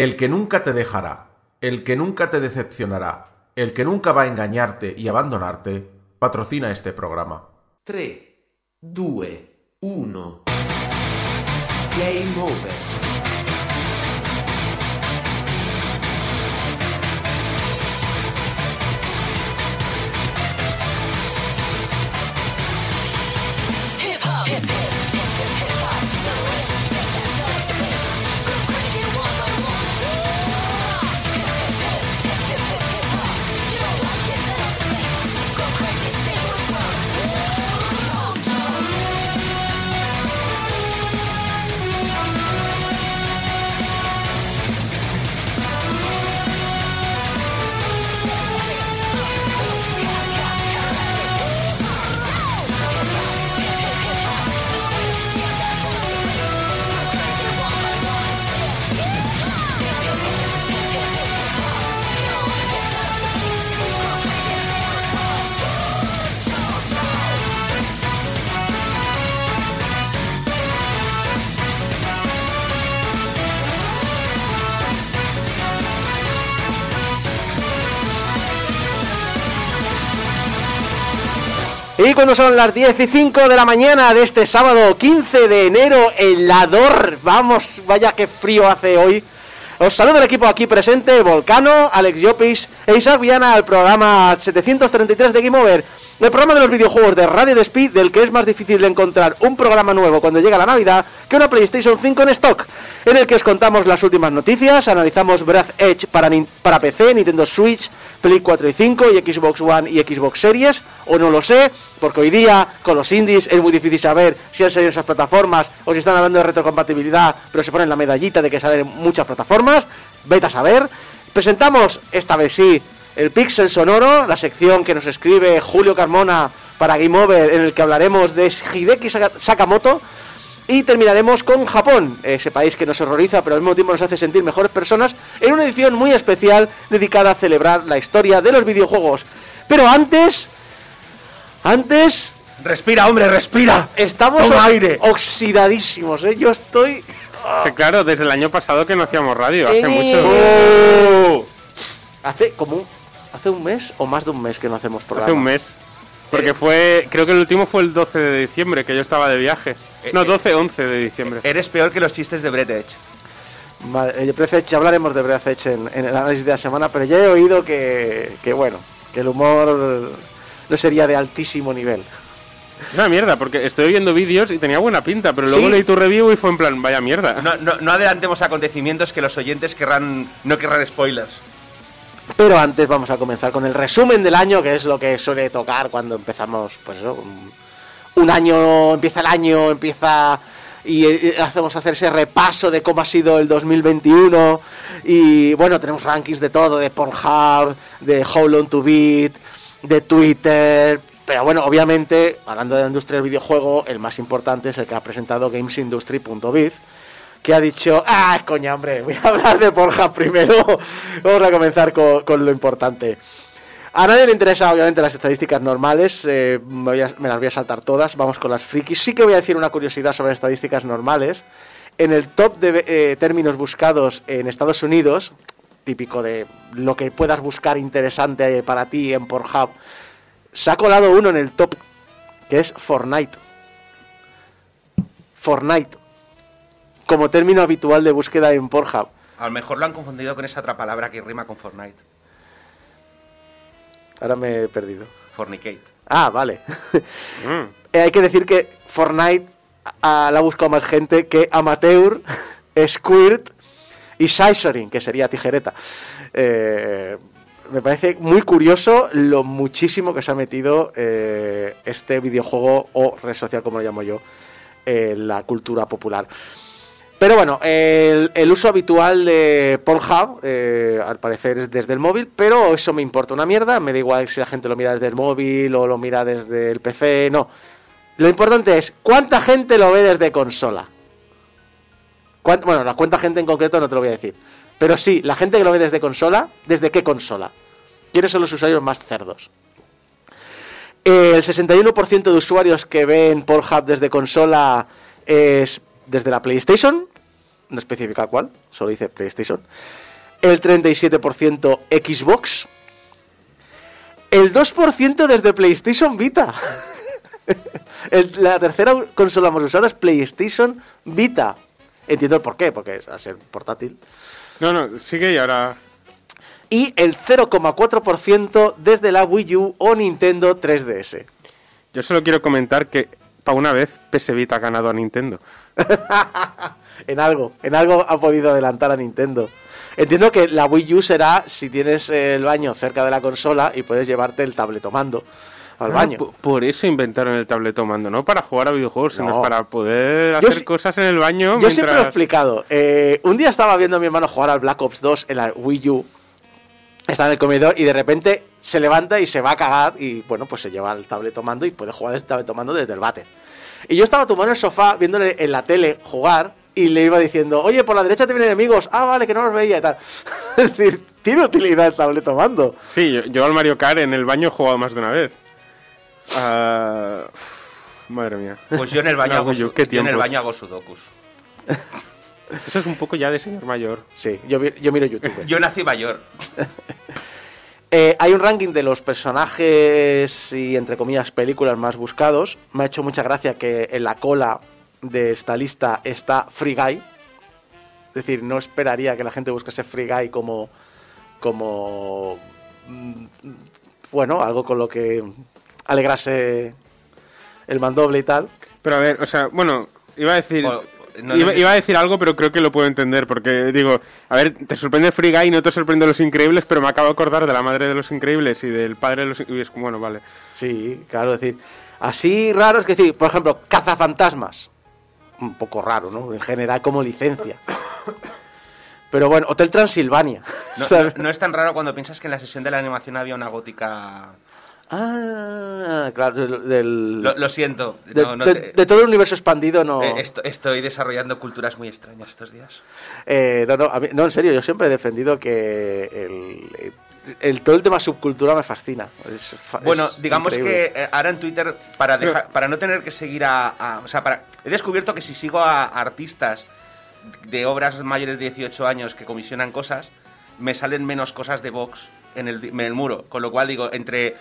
El que nunca te dejará, el que nunca te decepcionará, el que nunca va a engañarte y abandonarte, patrocina este programa. 3, 2, 1. Game over. Cuando son las 10 y 5 de la mañana de este sábado 15 de enero, helador. Vamos, vaya que frío hace hoy. Os saludo el equipo aquí presente, Volcano, Alex Llopis e Isaac Viana al programa 733 de Game Over. El programa de los videojuegos de Radio Speed, del que es más difícil encontrar un programa nuevo cuando llega la Navidad que una PlayStation 5 en stock, en el que os contamos las últimas noticias, analizamos Breath Edge para, para PC, Nintendo Switch, Play 4 y 5 y Xbox One y Xbox Series, o no lo sé, porque hoy día con los indies es muy difícil saber si han salido esas plataformas o si están hablando de retrocompatibilidad, pero se ponen la medallita de que salen muchas plataformas, vete a saber. Presentamos esta vez sí el Pixel Sonoro, la sección que nos escribe Julio Carmona para Game Over, en el que hablaremos de Hideki Sakamoto. Y terminaremos con Japón, ese país que nos horroriza, pero al mismo tiempo nos hace sentir mejores personas, en una edición muy especial dedicada a celebrar la historia de los videojuegos. Pero antes, antes... Respira, hombre, respira. Estamos aire. oxidadísimos, ¿eh? Yo estoy... claro, desde el año pasado que no hacíamos radio, hace mucho. Oh. Hace como hace un mes o más de un mes que no hacemos programa. Hace un mes. Porque fue, creo que el último fue el 12 de diciembre, que yo estaba de viaje. No, 12, 11 de diciembre. Eres peor que los chistes de Brett Edge. Vale, eh, Breath Edge, ya hablaremos de Breath Edge en, en el análisis de la semana, pero ya he oído que, que bueno, que el humor no sería de altísimo nivel. Es una mierda, porque estoy viendo vídeos y tenía buena pinta, pero luego Sí. leí tu review y fue en plan, vaya mierda. No, no, no adelantemos acontecimientos que los oyentes querrán, no querrán spoilers. Pero antes vamos a comenzar con el resumen del año, que es lo que suele tocar cuando empezamos, pues eso, un, año, empieza el año, empieza y eh, hacemos hacer ese repaso de cómo ha sido el 2021 y bueno, tenemos rankings de todo, de Pornhub, de How Long to Beat, de Twitter, pero bueno, obviamente, hablando de la industria del videojuego, el más importante es el que ha presentado GamesIndustry.biz que ha dicho, ah, coña, hombre, voy a hablar de Pornhub primero. Vamos a comenzar con, lo importante. A nadie le interesa, obviamente, las estadísticas normales. eh, me las voy a saltar todas. Vamos con las frikis. Sí que voy a decir una curiosidad sobre estadísticas normales. En el top de eh, términos buscados en Estados Unidos, típico de lo que puedas buscar interesante para ti en Pornhub, se ha colado uno en el top, que es Fortnite. Fortnite como término habitual de búsqueda en Pornhub. A lo mejor lo han confundido con esa otra palabra que rima con Fortnite. Ahora me he perdido. Fornicate. Ah, vale. Mm. Eh, hay que decir que Fortnite la ha buscado más gente que Amateur, Squirt y Scissoring, que sería tijereta. Eh, me parece muy curioso lo muchísimo que se ha metido eh, este videojuego o red social, como lo llamo yo, en la cultura popular. Pero bueno, el, uso habitual de Pornhub, eh, al parecer es desde el móvil, pero eso me importa una mierda, me da igual si la gente lo mira desde el móvil o lo mira desde el PC, no. Lo importante es cuánta gente lo ve desde consola. Bueno, la cuánta gente en concreto no te lo voy a decir. Pero sí, la gente que lo ve desde consola, ¿desde qué consola? ¿Quiénes son los usuarios más cerdos? El 61% de usuarios que ven Pornhub desde consola es desde la PlayStation. No especifica cuál, solo dice PlayStation. El 37% Xbox. El 2% desde PlayStation Vita. El- la tercera consola más usada es PlayStation Vita. Entiendo el por qué, porque es a ser portátil. No, no, sigue y ahora. Y el 0,4% desde la Wii U o Nintendo 3DS. Yo solo quiero comentar que, para una vez, PS Vita ha ganado a Nintendo. en algo, en algo ha podido adelantar a Nintendo. Entiendo que la Wii U será si tienes el baño cerca de la consola y puedes llevarte el tabletomando al Ah, baño. po- Por eso inventaron el tabletomando, no para jugar a videojuegos, sino No. para poder Yo hacer cosas en el baño. Yo siempre lo he explicado. Eh, un día estaba viendo a mi hermano jugar al Black Ops 2 en la Wii U. Está en el comedor y de repente se levanta y se va a cagar y bueno, pues se lleva el tabletomando y puede jugar el tabletomando desde el váter. Y yo estaba en el sofá viéndole en la tele jugar y le iba diciendo, oye, por la derecha te vienen enemigos. Ah, vale, que no los veía y tal. es decir, tiene utilidad el tabletomando. Sí, yo, yo al Mario Kart en el baño he jugado más de una vez. Ah, madre mía. Pues yo en el baño, hago, U, su- qué yo en el baño hago sudokus. Eso es un poco ya de señor mayor. Sí, yo, yo miro YouTube. Yo nací mayor. Eh, hay un ranking de los personajes y, entre comillas, películas más buscados. Me ha hecho mucha gracia que en la cola de esta lista está Free Guy. Es decir, no esperaría que la gente buscase Free Guy como. como. mm, bueno, algo con lo que alegrase el mandoble y tal. Pero a ver, o sea, bueno, iba a decir. No, iba, a decir algo, pero creo que lo puedo entender. Porque digo, a ver, te sorprende Free Guy, no te sorprende Los Increíbles, pero me acabo de acordar de la madre de Los Increíbles y del padre de los Increíbles. Y es como, bueno, vale. Sí, claro, es decir, así raro es que decir, por ejemplo, cazafantasmas. Un poco raro, ¿no? En general como licencia. Pero bueno, Hotel Transilvania. No, ¿sabes? no- no es tan raro cuando piensas que en la sesión de la animación había una gótica. Ah, claro, del, Lo, lo siento. de, no- no de- te- de todo el universo expandido no. eh, esto- estoy desarrollando culturas muy extrañas estos días. Eh, no, no, mí- no, en serio, yo siempre he defendido que el, el- todo el tema subcultura me fascina. Es Bueno, es digamos increíble. que eh, ahora en Twitter, para, dejar, para no tener que seguir a, a- O sea, para, he descubierto que si sigo a artistas de obras mayores de 18 años que comisionan cosas, me salen menos cosas de Vox en el, en el muro. Con lo cual digo, entre,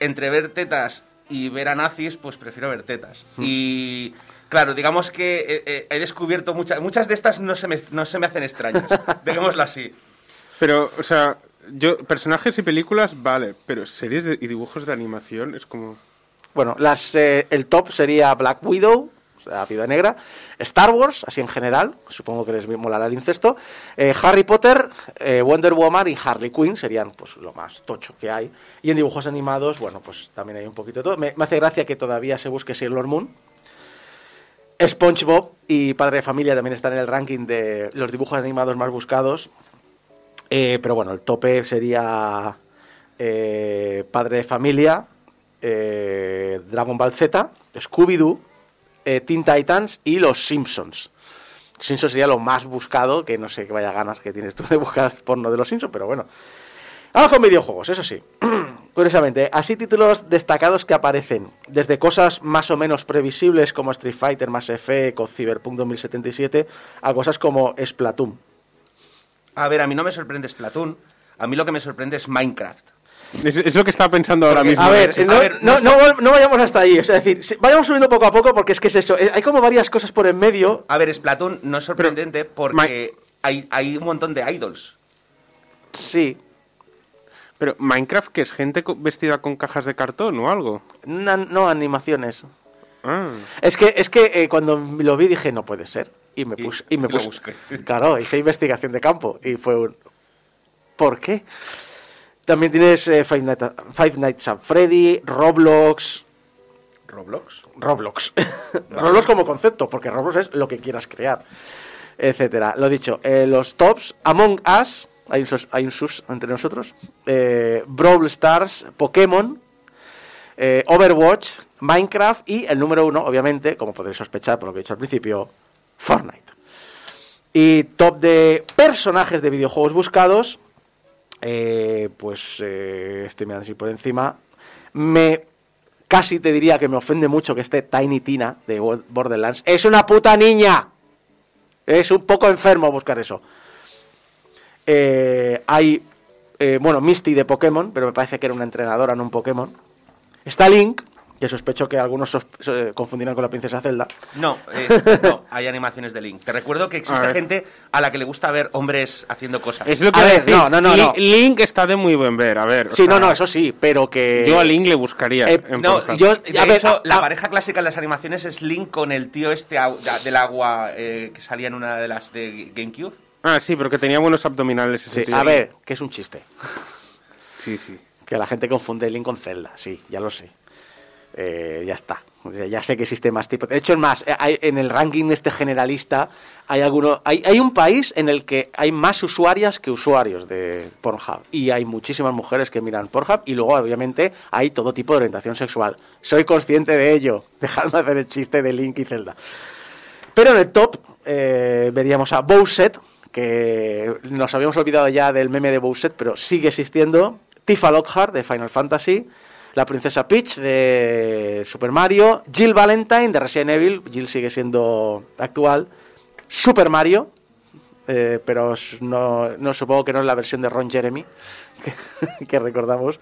entre ver tetas y ver a nazis, pues prefiero ver tetas. Y claro, digamos que eh, eh, he descubierto muchas... Muchas de estas no se me, no se me hacen extrañas. Dejémoslo así. Pero, o sea, yo, personajes y películas, vale, pero series de- y dibujos de animación es como. Bueno, las, eh, el top sería Black Widow, sea, Viuda Negra, Star Wars, así en general, supongo que les molará el incesto, eh, Harry Potter, eh, Wonder Woman y Harley Quinn serían pues lo más tocho que hay. Y en dibujos animados, bueno, pues también hay un poquito de todo. Me, me hace gracia que todavía se busque Sailor Moon. SpongeBob y Padre de Familia también están en el ranking de los dibujos animados más buscados. Eh, pero bueno, el tope sería eh, Padre de Familia, eh, Dragon Ball Z, Scooby-Doo, Teen Titans y Los Simpsons. Simpsons sería lo más buscado, que no sé qué vaya ganas que tienes tú de buscar porno de Los Simpsons, pero bueno. Vamos con videojuegos, eso sí. Curiosamente, así títulos destacados que aparecen, desde cosas más o menos previsibles como Street Fighter, Mass Effect o Cyberpunk 2077, a cosas como Splatoon. A ver, a mí no me sorprende Splatoon. A mí lo que me sorprende es Minecraft. Es, es lo que estaba pensando ahora Porque- mismo. A ver, no, A ver, no, no no, vol- no vayamos hasta ahí. Es decir, vayamos subiendo poco a poco porque es que es eso. eh, Hay como varias cosas por en medio. A ver, Splatoon no es sorprendente porque hay, hay un montón de idols. Sí. Pero Minecraft, que es gente vestida con cajas de cartón o algo. No animaciones. Ah. Es que, es que eh, cuando lo vi dije, no puede ser. Y me puse. Y me y puse- busqué. Claro, hice investigación de campo. Y fue un. ¿Por qué? También tienes eh, Five, Nights, Five Nights at Freddy, Roblox. ¿Roblox? Roblox. Roblox como concepto, porque Roblox es lo que quieras crear, etcétera. Lo dicho, eh, los tops, Among Us, hay un, sus, hay un sus entre nosotros, eh, Brawl Stars, Pokémon, eh, Overwatch, Minecraft y el número uno, obviamente, como podréis sospechar por lo que he dicho al principio, Fortnite. Y top de personajes de videojuegos buscados, eh, pues eh, estoy mirando así por encima. Me casi te diría que me ofende mucho que esté Tiny Tina de Bo- Borderlands. ¡Es una puta niña! Es un poco enfermo buscar eso. Eh, hay, eh, bueno, Misty de Pokémon, pero me parece que era una entrenadora, no un Pokémon. Está Link, que sospecho que algunos sos- eh, confundirán con la princesa Zelda. No, es- no, hay animaciones de Link. Te recuerdo que existe gente a la que le gusta ver hombres haciendo cosas. Es lo que A ver, decir. no, no, no, Li- no. Link está de muy buen ver, a ver. o Sí, no, sea, no, eso sí, pero que... Yo a Link le buscaría. Eh, en No, yo- de a hecho, la a- pareja clásica en las animaciones es Link con el tío este del agua eh, que salía en una de las de GameCube. Ah, sí, pero que tenía buenos abdominales ese Sí, tío. a ver, que es un chiste. Sí, sí. Que la gente confunde Link con Zelda, sí, ya lo sé. Eh, ya está. Ya sé que existe más tipos. De hecho, es más, eh, en el ranking este generalista hay alguno, hay, hay un país en el que hay más usuarias que usuarios de Pornhub. Y hay muchísimas mujeres que miran Pornhub y luego, obviamente, hay todo tipo de orientación sexual. Soy consciente de ello. Dejadme hacer el chiste de Link y Zelda. Pero en el top eh, veríamos a Bowset, que nos habíamos olvidado ya del meme de Bowset, pero sigue existiendo. Tifa Lockhart de Final Fantasy. La princesa Peach de Super Mario. Jill Valentine de Resident Evil. Jill sigue siendo actual. Super Mario. eh, pero no, no supongo que no es la versión de Ron Jeremy que, que recordamos.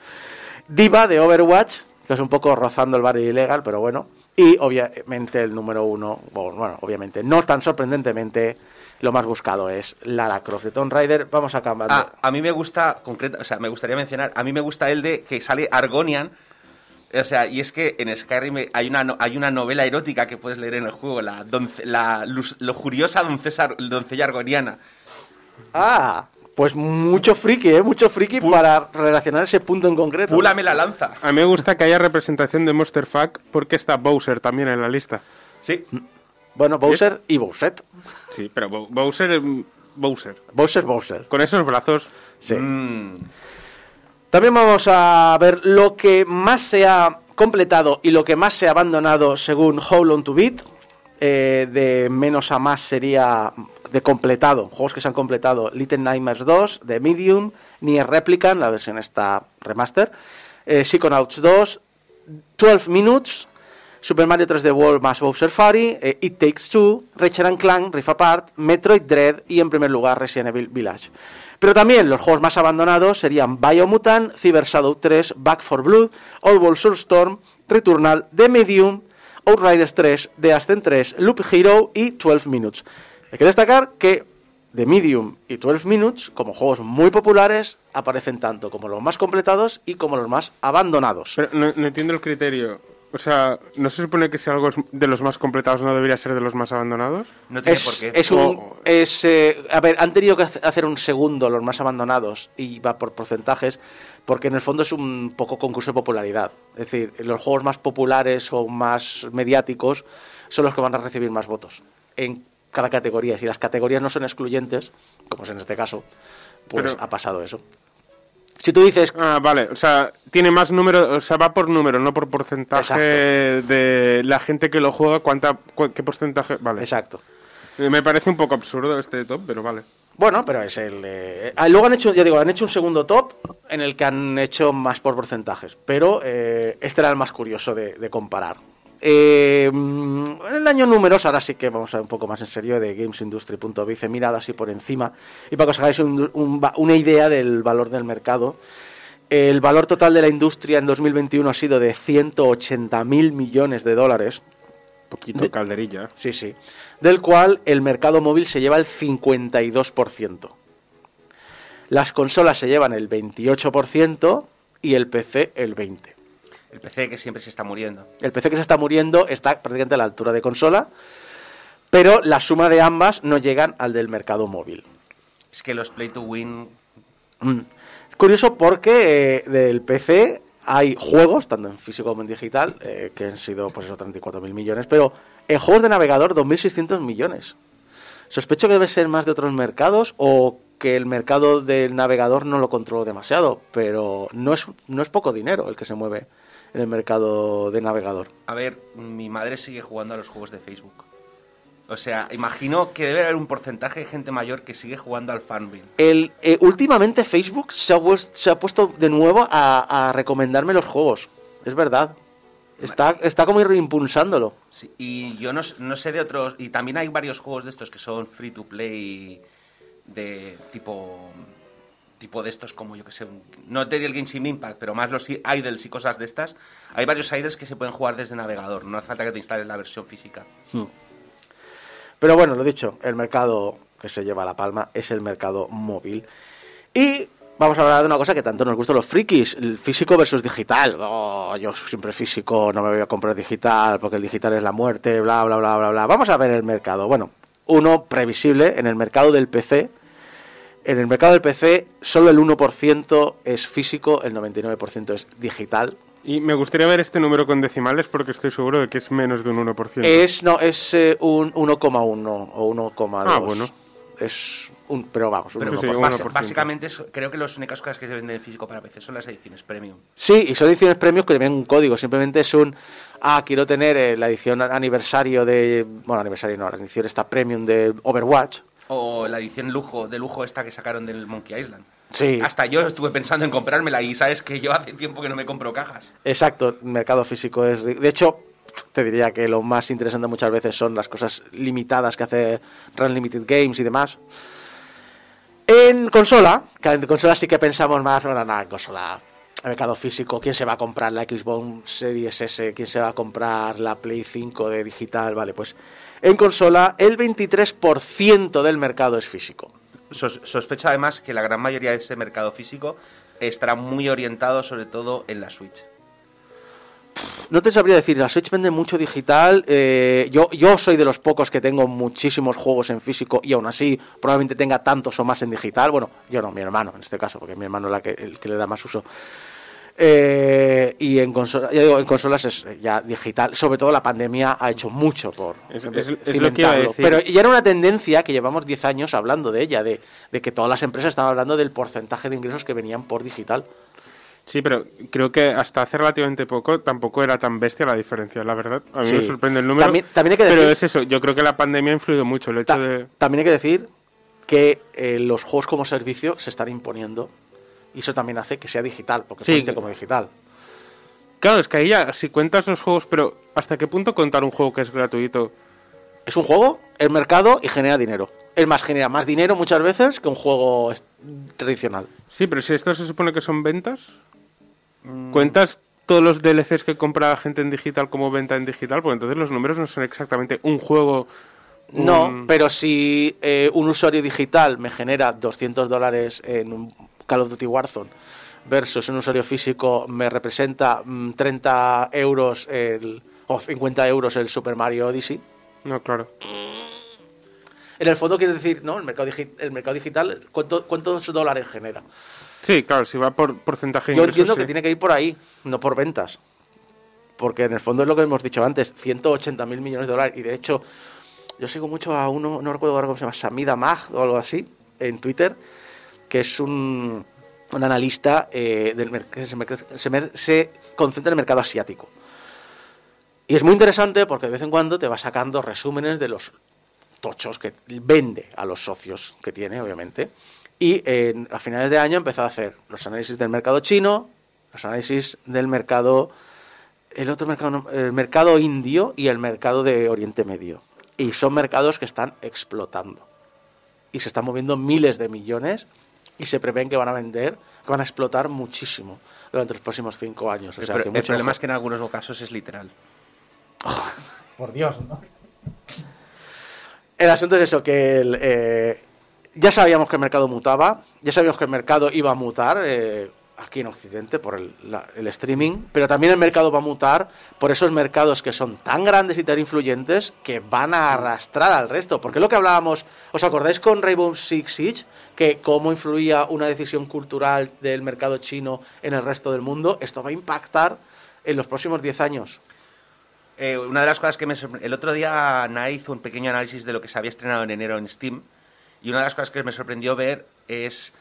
Diva de Overwatch, que es un poco rozando el barrio ilegal, pero bueno. Y obviamente el número uno, bueno, obviamente, no tan sorprendentemente, lo más buscado es Lara Croft de Tomb Raider. Vamos a cambiar. Ah, a mí me gusta, concreta, o sea, me gustaría mencionar, a mí me gusta el de que sale Argonian. O sea, y es que en Skyrim hay una, no- hay una novela erótica que puedes leer en el juego, la, donce- la lujuriosa doncesa, doncella argoniana. Ah, pues mucho friki, ¿eh? Mucho friki para relacionar ese punto en concreto. Púlame la lanza. A mí me gusta que haya representación de Monster Fuck porque está Bowser también en la lista. Sí. Bueno, Bowser y Bowset. Sí, pero Bo- Bowser es Bowser. Bowser, Bowser. Con esos brazos. Sí. Mm. También vamos a ver lo que más se ha completado y lo que más se ha abandonado según How Long to Beat. Eh, de menos a más sería de completado, juegos que se han completado. Little Nightmares 2, The Medium, Nier Replicant, la versión está remaster, eh, Psychonauts 2, 12 Minutes, Super Mario 3D World más Bowser Fury, eh, It Takes Two, Ratchet and Clank, Rift Apart, Metroid Dread y en primer lugar Resident Evil Village. Pero también los juegos más abandonados serían Biomutant, Cyber Shadow 3, Back 4 Blood, Oddworld Soulstorm, Returnal, The Medium, Outriders 3, The Ascent 3, Loop Hero y 12 Minutes. Hay que destacar que The Medium y 12 Minutes, como juegos muy populares, aparecen tanto como los más completados y como los más abandonados. Pero no entiendo el criterio. O sea, ¿no se supone que si algo es de los más completados no debería ser de los más abandonados? No tiene Es, por qué. es un. Es, eh, a ver, han tenido que hace- hacer un segundo los más abandonados y va por porcentajes, porque en el fondo es un poco concurso de popularidad. Es decir, los juegos más populares o más mediáticos son los que van a recibir más votos en cada categoría. Si las categorías no son excluyentes, como es en este caso, pues Pero- ha pasado eso. Si tú dices Ah, vale. O sea, tiene más número, o sea, va por número, no por porcentaje Exacto. de la gente que lo juega, cuánta, cu- qué porcentaje. Vale. Exacto. Eh, Me parece un poco absurdo este top, pero vale. Bueno, pero es el. eh, ah, luego han hecho, ya digo, han hecho un segundo top en el que han hecho más por porcentajes. Pero eh, este era el más curioso de, de comparar. Eh, mm, en el año números, ahora sí que vamos a ver un poco más en serio de gamesindustry.biz, mirado así por encima. Y para que os hagáis un- un va- una idea del valor del mercado, el valor total de la industria en 2021 ha sido de 180 mil millones de dólares. Poquito De- calderilla. Sí, sí. Del cual el mercado móvil se lleva el 52%. Las consolas se llevan el 28% y el PC el 20%. El PC que siempre se está muriendo. El PC que se está muriendo está prácticamente a la altura de consola, pero la suma de ambas no llegan al del mercado móvil. Es que los Play to Win. Mm. Es curioso porque eh, del PC hay juegos, tanto en físico como en digital, eh, que han sido pues eso, 34.000 millones, pero en juegos de navegador 2.600 millones. Sospecho que debe ser más de otros mercados o que el mercado del navegador no lo controlo demasiado, pero no es, no es poco dinero el que se mueve en el mercado de navegador. A ver, mi madre sigue jugando a los juegos de Facebook. O sea, imagino que debe haber un porcentaje de gente mayor que sigue jugando al Farmville. El, eh, últimamente Facebook se ha, puest- se ha puesto de nuevo a, a recomendarme los juegos. Es verdad. Está, está como ir impulsándolo. Sí, y yo no, no sé de otros. Y también hay varios juegos de estos que son free to play de tipo. Tipo de estos como yo que sé. No de el Genshin Impact, pero más los i- idols y cosas de estas. Hay varios idols que se pueden jugar desde navegador. No hace falta que te instales la versión física. Pero bueno, lo dicho, el mercado que se lleva la palma es el mercado móvil. Y vamos a hablar de una cosa que tanto nos gusta los frikis, el físico versus digital. Oh, yo siempre físico, no me voy a comprar digital porque el digital es la muerte, bla, bla, bla, bla, bla. Vamos a ver el mercado. Bueno, uno previsible en el mercado del PC. En el mercado del PC solo el 1% es físico, el 99% es digital. Y me gustaría ver este número con decimales porque estoy seguro de que es menos de un 1%. Es, no, es eh, un 1,1 o 1,2. Ah, bueno. Es un, pero vamos, un Pero Sí, 1%. un basi- 1%. básicamente creo que las únicas cosas que se venden en físico para PC son las ediciones premium. Sí, y son ediciones premios que tienen un código. Simplemente es un. Ah, quiero tener eh, la edición aniversario de. Bueno, aniversario no, la edición esta premium de Overwatch. O la edición lujo de lujo esta que sacaron del Monkey Island. Sí, Hasta yo estuve pensando en comprármela y sabes que yo hace tiempo que no me compro cajas. exacto. El mercado físico es. De hecho, te diría que lo más interesante muchas veces son las cosas limitadas que hace Run Limited Games y demás. En consola, que en consola sí que pensamos más, bueno, nada, en consola, el mercado físico, quién se va a comprar la Xbox Series S, quién se va a comprar la Play 5 de digital, vale, pues en consola el 23% del mercado es físico. Sos- sospecho además que la gran mayoría de ese mercado físico estará muy orientado sobre todo en la Switch. No te sabría decir, la Switch vende mucho digital. eh, yo, yo soy de los pocos que tengo muchísimos juegos en físico y aún así probablemente tenga tantos o más en digital. Bueno, yo no, mi hermano en este caso, porque mi hermano es la que, el que le da más uso. Eh, y en, consola, ya digo, en consolas es ya digital. Sobre todo la pandemia ha hecho mucho por Es- es- es lo que iba a decir. Pero ya era una tendencia que llevamos 10 años hablando de ella, de, de que todas las empresas estaban hablando del porcentaje de ingresos que venían por digital. Sí, pero creo que hasta hace relativamente poco tampoco era tan bestia la diferencia, la verdad. A mí Sí. me sorprende el número. También- también hay que Pero es eso, yo creo que la pandemia ha influido mucho. El hecho Ta- de. También hay que decir que eh, los juegos como servicio se están imponiendo y eso también hace que sea digital, porque Sí. cuente como digital. Claro, es que ahí ya, si cuentas los juegos, pero ¿hasta qué punto contar un juego que es gratuito? Es un juego, el mercado y genera dinero. Es más, genera más dinero muchas veces que un juego tradicional. Sí, pero si esto se supone que son ventas, Mm. ¿cuentas todos los DLCs que compra la gente en digital como venta en digital? Pues entonces los números no son exactamente un juego. No, pero si eh, un usuario digital me genera 200 dólares en un Call of Duty Warzone versus un usuario físico me representa mm, 30 euros el, o 50 euros el Super Mario Odyssey, No, claro. En el fondo quiere decir, ¿no? El mercado, el mercado digital, ¿cuánto, ¿cuántos dólares genera? Sí, claro, si va por porcentaje de Yo ingresos, entiendo sí. que tiene que ir por ahí, no por ventas. Porque en el fondo es lo que hemos dicho antes, 180 mil millones de dólares. Y de hecho, yo sigo mucho a uno, no recuerdo ahora cómo se llama, Samida Mag o algo así, en Twitter, que es un, un analista eh, del que se, concentra en el mercado asiático. Y es muy interesante porque de vez en cuando te va sacando resúmenes de los tochos que vende a los socios que tiene, obviamente. Y en- a finales de año ha empezado a hacer los análisis del mercado chino, los análisis del mercado, el otro mercado, el mercado indio y el mercado de Oriente Medio. Y son mercados que están explotando. Y se están moviendo miles de millones y se prevén que van a vender, que van a explotar muchísimo durante los próximos cinco años. O El, sea, pro- que el mucho problema es que en algunos casos es literal. Por Dios, ¿no? El asunto es eso, que el, eh, ya sabíamos que el mercado mutaba, ya sabíamos que el mercado iba a mutar eh, aquí en Occidente por el, streaming, pero también el mercado va a mutar por esos mercados que son tan grandes y tan influyentes que van a arrastrar al resto. Porque lo que hablábamos, ¿os acordáis con Rainbow Six Siege? Que cómo influía una decisión cultural del mercado chino en el resto del mundo, esto va a impactar en los próximos 10 años. Eh, una de las cosas que me. El otro día Ana hizo un pequeño análisis de lo que se había estrenado en enero en Steam. Y una de las cosas que me sorprendió ver es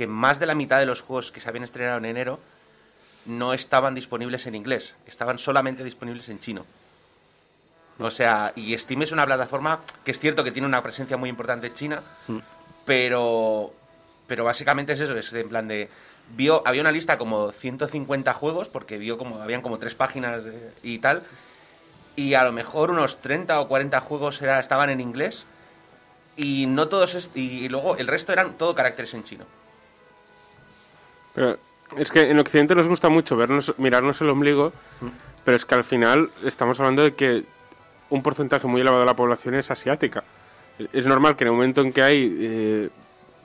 que más de la mitad de los juegos que se habían estrenado en enero no estaban disponibles en inglés. Estaban solamente disponibles en chino. O sea, y Steam es una plataforma que es cierto que tiene una presencia muy importante en China, pero, pero básicamente es eso, es en plan de... Vio, había una lista como 150 juegos, porque vio como, habían como tres páginas y tal, y a lo mejor unos 30 o 40 juegos era, estaban en inglés, y no todos, y luego el resto eran todo caracteres en chino. Es que en Occidente nos gusta mucho vernos, mirarnos el ombligo, pero es que al final estamos hablando de que un porcentaje muy elevado de la población es asiática. Es normal que en el momento en que hay eh,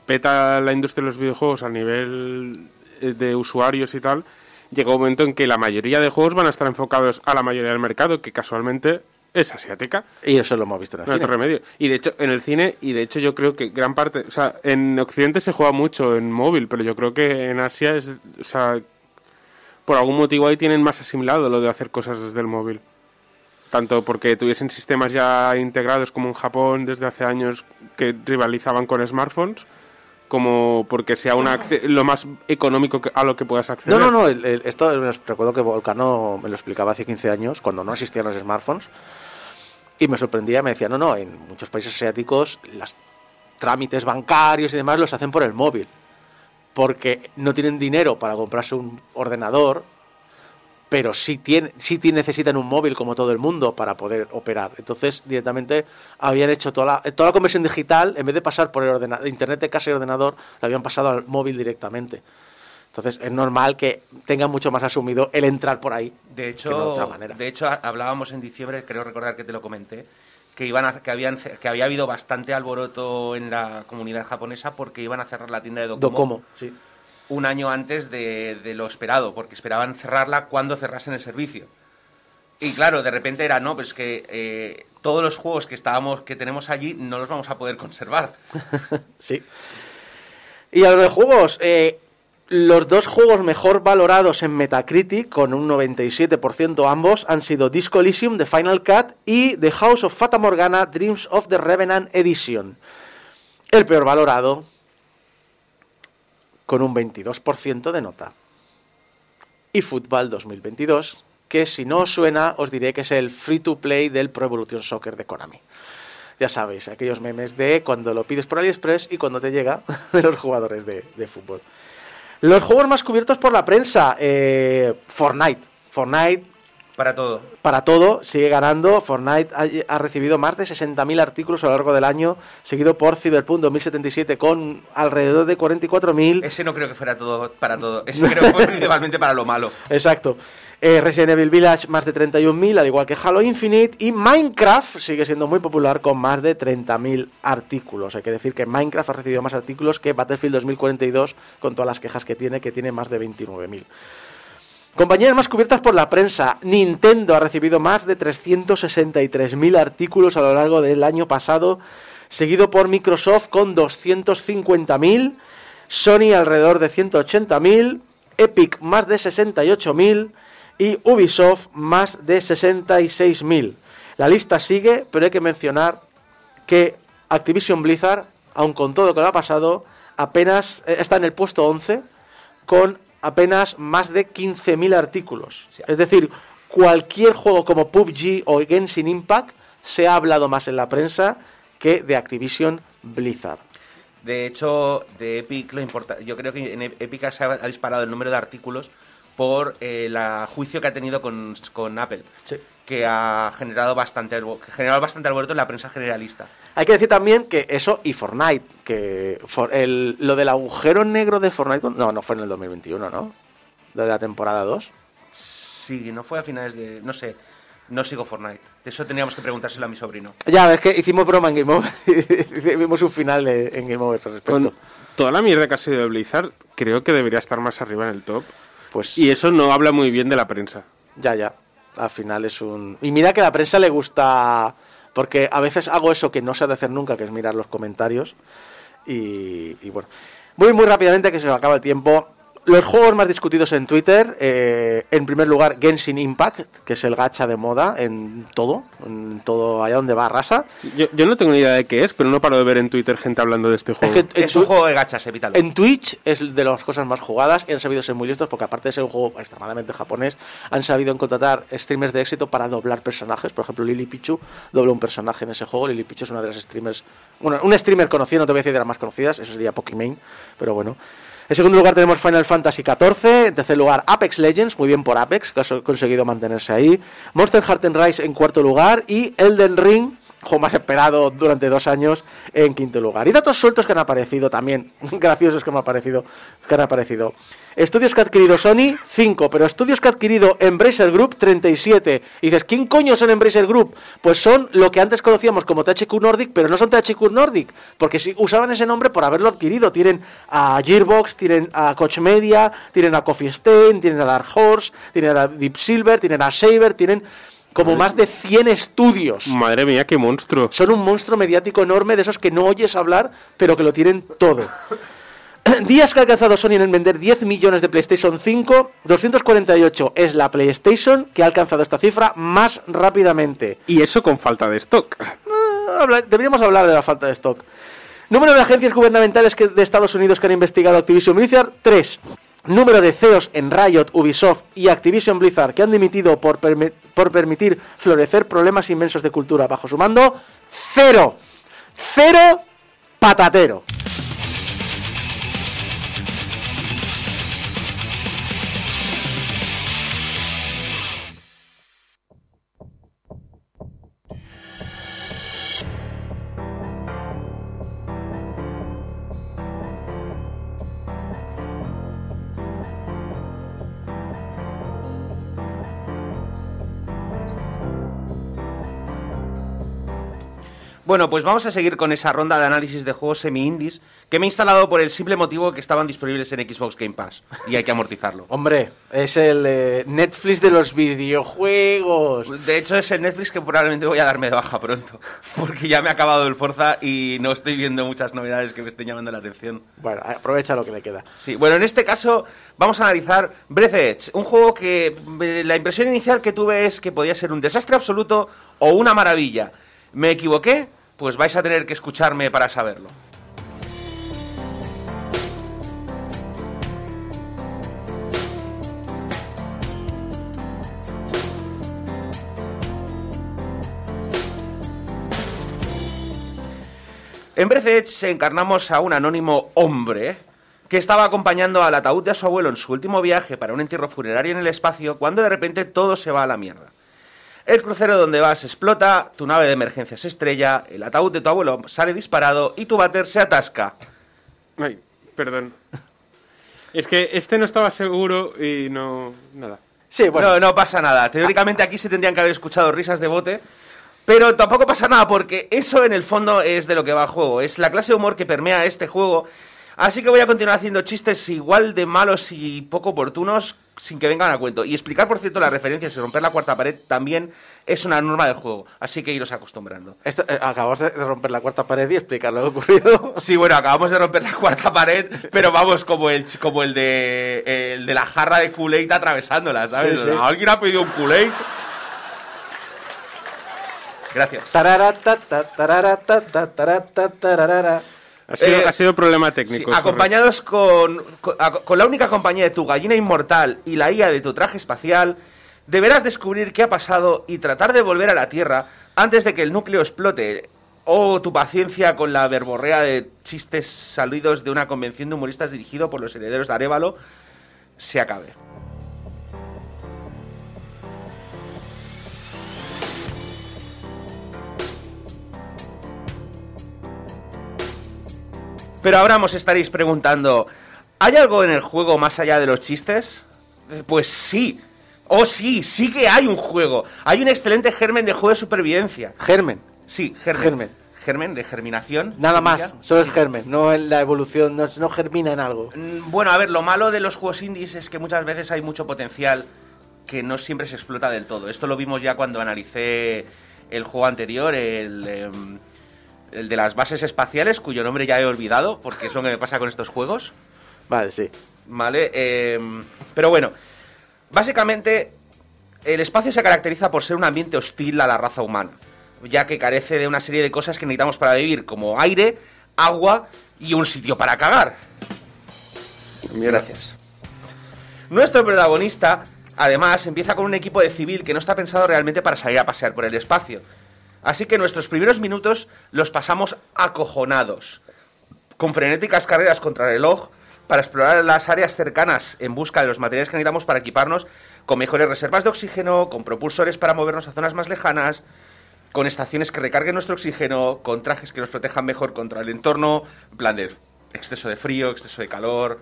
peta la industria de los videojuegos a nivel eh, de usuarios y tal, llega un momento en que la mayoría de juegos van a estar enfocados a la mayoría del mercado, que casualmente es asiática. Y eso lo hemos visto en el No cine. otro remedio. Y de hecho, en el cine, y de hecho yo creo que gran parte, o sea, en Occidente se juega mucho en móvil, pero yo creo que en Asia es, o sea, por algún motivo ahí tienen más asimilado lo de hacer cosas desde el móvil. Tanto porque tuviesen sistemas ya integrados como en Japón desde hace años que rivalizaban con smartphones, como porque sea una lo más económico que- a lo que puedas acceder. No, no, no, el- el- esto recuerdo que Volcano me lo explicaba hace 15 años, cuando no existían los smartphones, y me sorprendía, me decía, no, no, en muchos países asiáticos los trámites bancarios y demás los hacen por el móvil, porque no tienen dinero para comprarse un ordenador, pero sí, tiene, sí necesitan un móvil como todo el mundo para poder operar. Entonces, directamente habían hecho toda la, toda la conversión digital, en vez de pasar por el internet de casa y ordenador, la habían pasado al móvil directamente. Entonces es normal que tengan mucho más asumido el entrar por ahí. De que hecho, no de otra manera. de hecho, ha- hablábamos en diciembre, creo recordar que te lo comenté, que iban a- que habían que había habido bastante alboroto en la comunidad japonesa porque iban a cerrar la tienda de Docomo, Docomo, sí. un año antes de, de lo esperado, porque esperaban cerrarla cuando cerrasen el servicio. Y claro, de repente era, no, pues que eh, todos los juegos que estábamos, que tenemos allí, no los vamos a poder conservar. Sí. Y a los de juegos, eh, los dos juegos mejor valorados en Metacritic, con un 97% ambos, han sido Disco Elysium de Final Cut y The House of Fata Morgana Dreams of the Revenant Edition. El peor valorado, con un 22% de nota. Y Football 2022, que si no os suena, os diré que es el free to play del Pro Evolution Soccer de Konami. Ya sabéis, aquellos memes de cuando lo pides por AliExpress y cuando te llega de los jugadores de fútbol. Los juegos más cubiertos por la prensa, eh, Fortnite. Fortnite Para todo. para todo, sigue ganando. Fortnite ha, ha recibido más de 60.000 artículos a lo largo del año, seguido por Cyberpunk 2077 con alrededor de 44.000. Ese no creo que fuera todo para todo. Ese creo que fue principalmente para lo malo. Exacto. Eh, Resident Evil Village más de 31.000, al igual que Halo Infinite. Y Minecraft sigue siendo muy popular con más de 30.000 artículos. Hay que decir que Minecraft ha recibido más artículos que Battlefield 2042, con todas las quejas que tiene, que tiene más de 29.000. Compañías más cubiertas por la prensa. Nintendo ha recibido más de 363.000 artículos a lo largo del año pasado, seguido por Microsoft con 250.000, Sony alrededor de 180.000, Epic más de 68.000 y Ubisoft más de 66.000. La lista sigue, pero hay que mencionar que Activision Blizzard, aun con todo lo que ha pasado, apenas eh, está en el puesto 11 con apenas más de 15.000 artículos. Es decir, cualquier juego como PUBG o Genshin Impact se ha hablado más en la prensa que de Activision Blizzard. De hecho, de Epic lo importa. Yo creo que en Epic se ha disparado el número de artículos por el juicio que ha tenido con, con Apple, Sí. que ha generado bastante generado bastante alboroto en la prensa generalista. Hay que decir también que eso y Fortnite, que for- el- lo del agujero negro de Fortnite, no, no fue en el 2021, ¿no? De la temporada 2. Sí, no fue a finales de, no sé, no sigo Fortnite. De eso teníamos que preguntárselo a mi sobrino. Ya, es que hicimos broma en Game Over. Vimos un final de- en Game Over al respecto. Con toda la mierda que ha sido de Blizzard, creo que debería estar más arriba en el top. Pues Y eso no habla muy bien de la prensa. ya, ya. Al final es un... Y mira que a la prensa le gusta... Porque a veces hago eso que no se ha de hacer nunca, que es mirar los comentarios. Y, y bueno. Muy, muy rápidamente, que se nos acaba el tiempo. Los juegos más discutidos en Twitter, eh, en primer lugar Genshin Impact, que es el gacha de moda en todo, en todo allá donde va Rasa. Yo, yo no tengo ni idea de qué es, pero no paro de ver en Twitter gente hablando de este Es juego. que Es un juego de gachas, evítalo. en Twitch es de las cosas más jugadas y han sabido ser muy listos porque aparte de ser un juego extremadamente japonés, han sabido contratar streamers de éxito para doblar personajes. Por ejemplo, Lily Pichu dobla un personaje en ese juego. Lily Pichu es una de las streamers, bueno, un streamer conocido, no te voy a decir de las más conocidas, eso sería Pokimane, pero bueno. En segundo lugar tenemos Final Fantasy XIV, en tercer lugar Apex Legends, muy bien por Apex, que ha conseguido mantenerse ahí. Monster Heart Rise en cuarto lugar y Elden Ring, más esperado durante dos años, en quinto lugar. Y datos sueltos que han aparecido también, graciosos que me ha aparecido, que han aparecido. Estudios que ha adquirido Sony, 5, pero estudios que ha adquirido Embracer Group, 37. Y dices, ¿quién coño son Embracer Group? Pues son lo que antes conocíamos como THQ Nordic, pero no son THQ Nordic, porque sí usaban ese nombre por haberlo adquirido. Tienen a Gearbox, tienen a Koch Media, tienen a Coffee Stain, tienen a Dark Horse, tienen a Deep Silver, tienen a Saber, tienen como más de 100 estudios. Madre mía, qué monstruo. Son un monstruo mediático enorme de esos que no oyes hablar, pero que lo tienen todo. Días que ha alcanzado Sony en vender 10 millones de PlayStation 5, 248 es la PlayStation que ha alcanzado esta cifra más rápidamente. Y eso con falta de stock. Ah, deberíamos hablar de la falta de stock. Número de agencias gubernamentales que- de Estados Unidos que han investigado Activision Blizzard, 3. Número de CEOs en Riot, Ubisoft y Activision Blizzard que han dimitido por, permi- por permitir florecer problemas inmensos de cultura bajo su mando, 0. Cero patatero. Bueno, pues vamos a seguir con esa ronda de análisis de juegos semi-indies que me he instalado por el simple motivo que estaban disponibles en Xbox Game Pass y hay que amortizarlo. Hombre, es el eh, Netflix de los videojuegos. De hecho, es el Netflix que probablemente voy a darme de baja pronto, porque ya me ha acabado el Forza y no estoy viendo muchas novedades que me estén llamando la atención. Bueno, aprovecha lo que le queda. Sí, bueno, en este caso vamos a analizar Breath Edge, un juego que eh, la impresión inicial que tuve es que podía ser un desastre absoluto o una maravilla. ¿Me equivoqué? Pues vais a tener que escucharme para saberlo. En Breath encarnamos a un anónimo hombre que estaba acompañando al ataúd de su abuelo en su último viaje para un entierro funerario en el espacio cuando de repente todo se va a la mierda. El crucero donde vas explota, tu nave de emergencia se estrella, el ataúd de tu abuelo sale disparado y tu váter se atasca. Ay, perdón. Es que este no estaba seguro y no. Nada. Sí, bueno. No, no pasa nada. Teóricamente aquí se tendrían que haber escuchado risas de bote. Pero tampoco pasa nada porque eso en el fondo es de lo que va el juego. Es la clase de humor que permea este juego. Así que voy a continuar haciendo chistes igual de malos y poco oportunos sin que vengan a cuento. Y explicar, por cierto, las referencias y romper la cuarta pared también es una norma del juego. Así que iros acostumbrando. Esto, eh, acabamos de romper la cuarta pared y explicar lo ocurrido. Sí, bueno, acabamos de romper la cuarta pared, pero vamos, como el, como el de el de la jarra de Kool-Aid atravesándola, ¿sabes? Sí, sí. ¿Alguien ha pedido un Kool-Aid? Gracias. Tararata, tararata. Ha sido, Eh, ha sido problema técnico. acompañados con, con, la única compañía de tu gallina inmortal y la IA de tu traje espacial, deberás descubrir qué ha pasado y tratar de volver a la Tierra antes de que el núcleo explote. O tu paciencia con la verborrea de chistes salidos de una convención de humoristas dirigido por los herederos de Arevalo se acabe. Pero ahora os estaréis preguntando, ¿hay algo en el juego más allá de los chistes? Pues sí. Oh, sí, sí que hay un juego. Hay un excelente germen de juego de supervivencia. Germen. Sí, germen. Germen. Germen de germinación. Nada más, solo el germen, no en la evolución, no, no germina en algo. Mm, Bueno, a ver, lo malo de los juegos indies es que muchas veces hay mucho potencial que no siempre se explota del todo. Esto lo vimos ya cuando analicé el juego anterior, el, em, el de las bases espaciales, cuyo nombre ya he olvidado, porque es lo que me pasa con estos juegos. Vale, sí. ¿Vale? Eh, pero bueno, básicamente el espacio se caracteriza por ser un ambiente hostil a la raza humana, ya que carece de una serie de cosas que necesitamos para vivir, como aire, agua y un sitio para cagar. Gracias. Nuestro protagonista, además, empieza con un equipo de civil que no está pensado realmente para salir a pasear por el espacio. Así que nuestros primeros minutos los pasamos acojonados, con frenéticas carreras contra el reloj para explorar las áreas cercanas en busca de los materiales que necesitamos para equiparnos con mejores reservas de oxígeno, con propulsores para movernos a zonas más lejanas, con estaciones que recarguen nuestro oxígeno, con trajes que nos protejan mejor contra el entorno, en plan de exceso de frío, exceso de calor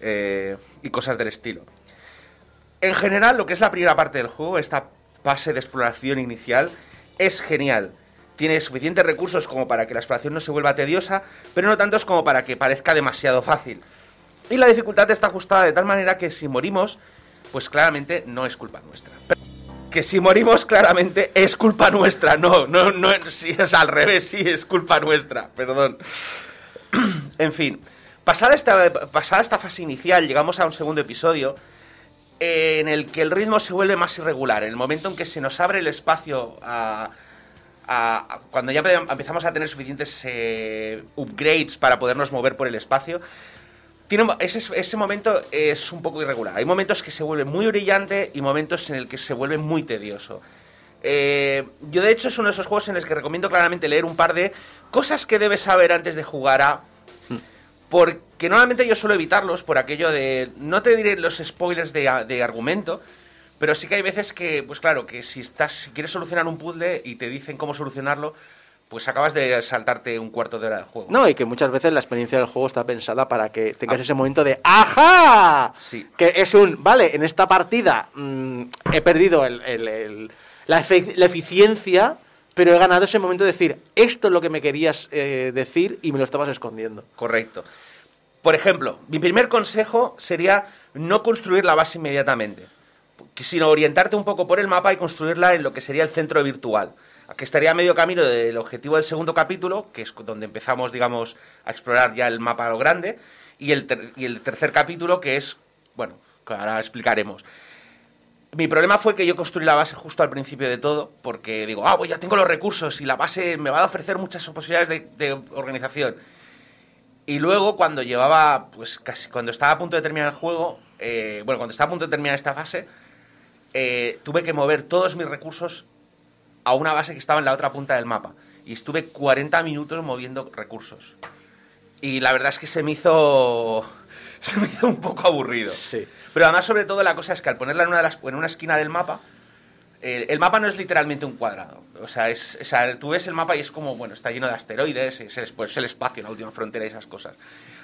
eh, y cosas del estilo. En general, lo que es la primera parte del juego, esta fase de exploración inicial, es genial. Tiene suficientes recursos como para que la exploración no se vuelva tediosa, pero no tantos como para que parezca demasiado fácil. Y la dificultad está ajustada de tal manera que si morimos, pues claramente no es culpa nuestra. Que si morimos claramente es culpa nuestra, no, no, no, sí, es al revés, sí, es culpa nuestra, perdón. en fin, pasada esta, pasada esta fase inicial, llegamos a un segundo episodio en el que el ritmo se vuelve más irregular, en el momento en que se nos abre el espacio a, a- cuando ya empezamos a tener suficientes eh, upgrades para podernos mover por el espacio, tiene, ese momento es un poco irregular. Hay momentos que se vuelve muy brillante y momentos en el que se vuelve muy tedioso. Eh, yo de hecho es uno de esos juegos en los que recomiendo claramente leer un par de cosas que debes saber antes de jugar a... Porque normalmente yo suelo evitarlos por aquello de... No te diré los spoilers de, argumento, pero sí que hay veces que, pues claro, que si estás, si quieres solucionar un puzzle y te dicen cómo solucionarlo, pues acabas de saltarte un cuarto de hora del juego. No, y que muchas veces la experiencia del juego está pensada para que tengas ese momento de ¡Ajá! Sí. Que es un, vale, en esta partida mm, he perdido el- el- el- la, efe- la eficiencia, pero he ganado ese momento de decir, esto es lo que me querías eh, decir y me lo estabas escondiendo. Correcto. Por ejemplo, mi primer consejo sería no construir la base inmediatamente, sino orientarte un poco por el mapa y construirla en lo que sería el centro virtual, que estaría a medio camino del objetivo del segundo capítulo, que es donde empezamos, digamos, a explorar ya el mapa lo grande, y el, ter- y el tercer capítulo, que es, bueno, que ahora explicaremos. Mi problema fue que yo construí la base justo al principio de todo, porque digo, ah, pues ya tengo los recursos y la base me va a ofrecer muchas posibilidades de, de organización. Y luego, cuando llevaba, pues casi, cuando estaba a punto de terminar el juego, eh, bueno, cuando estaba a punto de terminar esta fase, eh, tuve que mover todos mis recursos a una base que estaba en la otra punta del mapa. Y estuve 40 minutos moviendo recursos. Y la verdad es que se me hizo. Se me hizo un poco aburrido. Sí. Pero además, sobre todo, la cosa es que al ponerla en una, de las, en una esquina del mapa, el mapa no es literalmente un cuadrado. O sea, es, o sea, tú ves el mapa y es como, bueno, está lleno de asteroides, es el, pues, el espacio, la última frontera y esas cosas.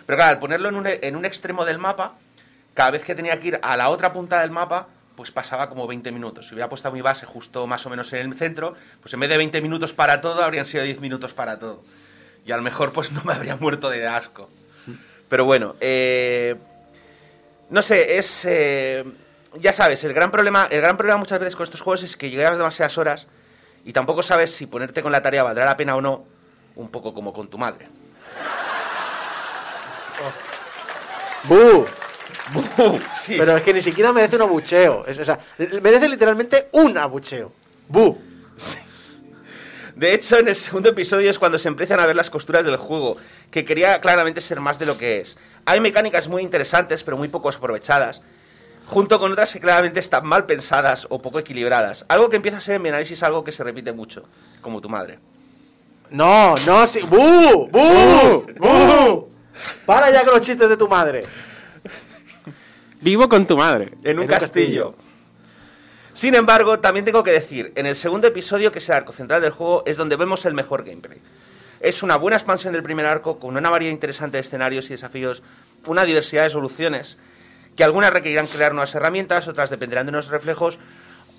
Pero claro, al ponerlo en un, en un extremo del mapa, cada vez que tenía que ir a la otra punta del mapa, pues pasaba como 20 minutos. Si hubiera puesto mi base justo más o menos en el centro, pues en vez de 20 minutos para todo, habrían sido 10 minutos para todo. Y a lo mejor pues no me habría muerto de asco. Pero bueno, eh, no sé, es... eh, ya sabes, el gran, problema, el gran problema muchas veces con estos juegos es que llegas demasiadas horas y tampoco sabes si ponerte con la tarea valdrá la pena o no, un poco como con tu madre. ¡Bu! Sí. Pero es que ni siquiera merece un abucheo. Es, o sea, merece literalmente un abucheo. ¡Bu! De hecho, en el segundo episodio es cuando se empiezan a ver las costuras del juego, que quería claramente ser más de lo que es. Hay mecánicas muy interesantes, pero muy poco aprovechadas, junto con otras que claramente están mal pensadas o poco equilibradas. Algo que empieza a ser en mi análisis algo que se repite mucho, como tu madre. No, no, sí. ¡Bu! ¡Bu! ¡Bu! Para ya con los chistes de tu madre. Vivo con tu madre. En un, un castillo. Sin embargo, también tengo que decir, en el segundo episodio, que es el arco central del juego, es donde vemos el mejor gameplay. Es una buena expansión del primer arco, con una variedad interesante de escenarios y desafíos, una diversidad de soluciones, que algunas requerirán crear nuevas herramientas, otras dependerán de unos reflejos,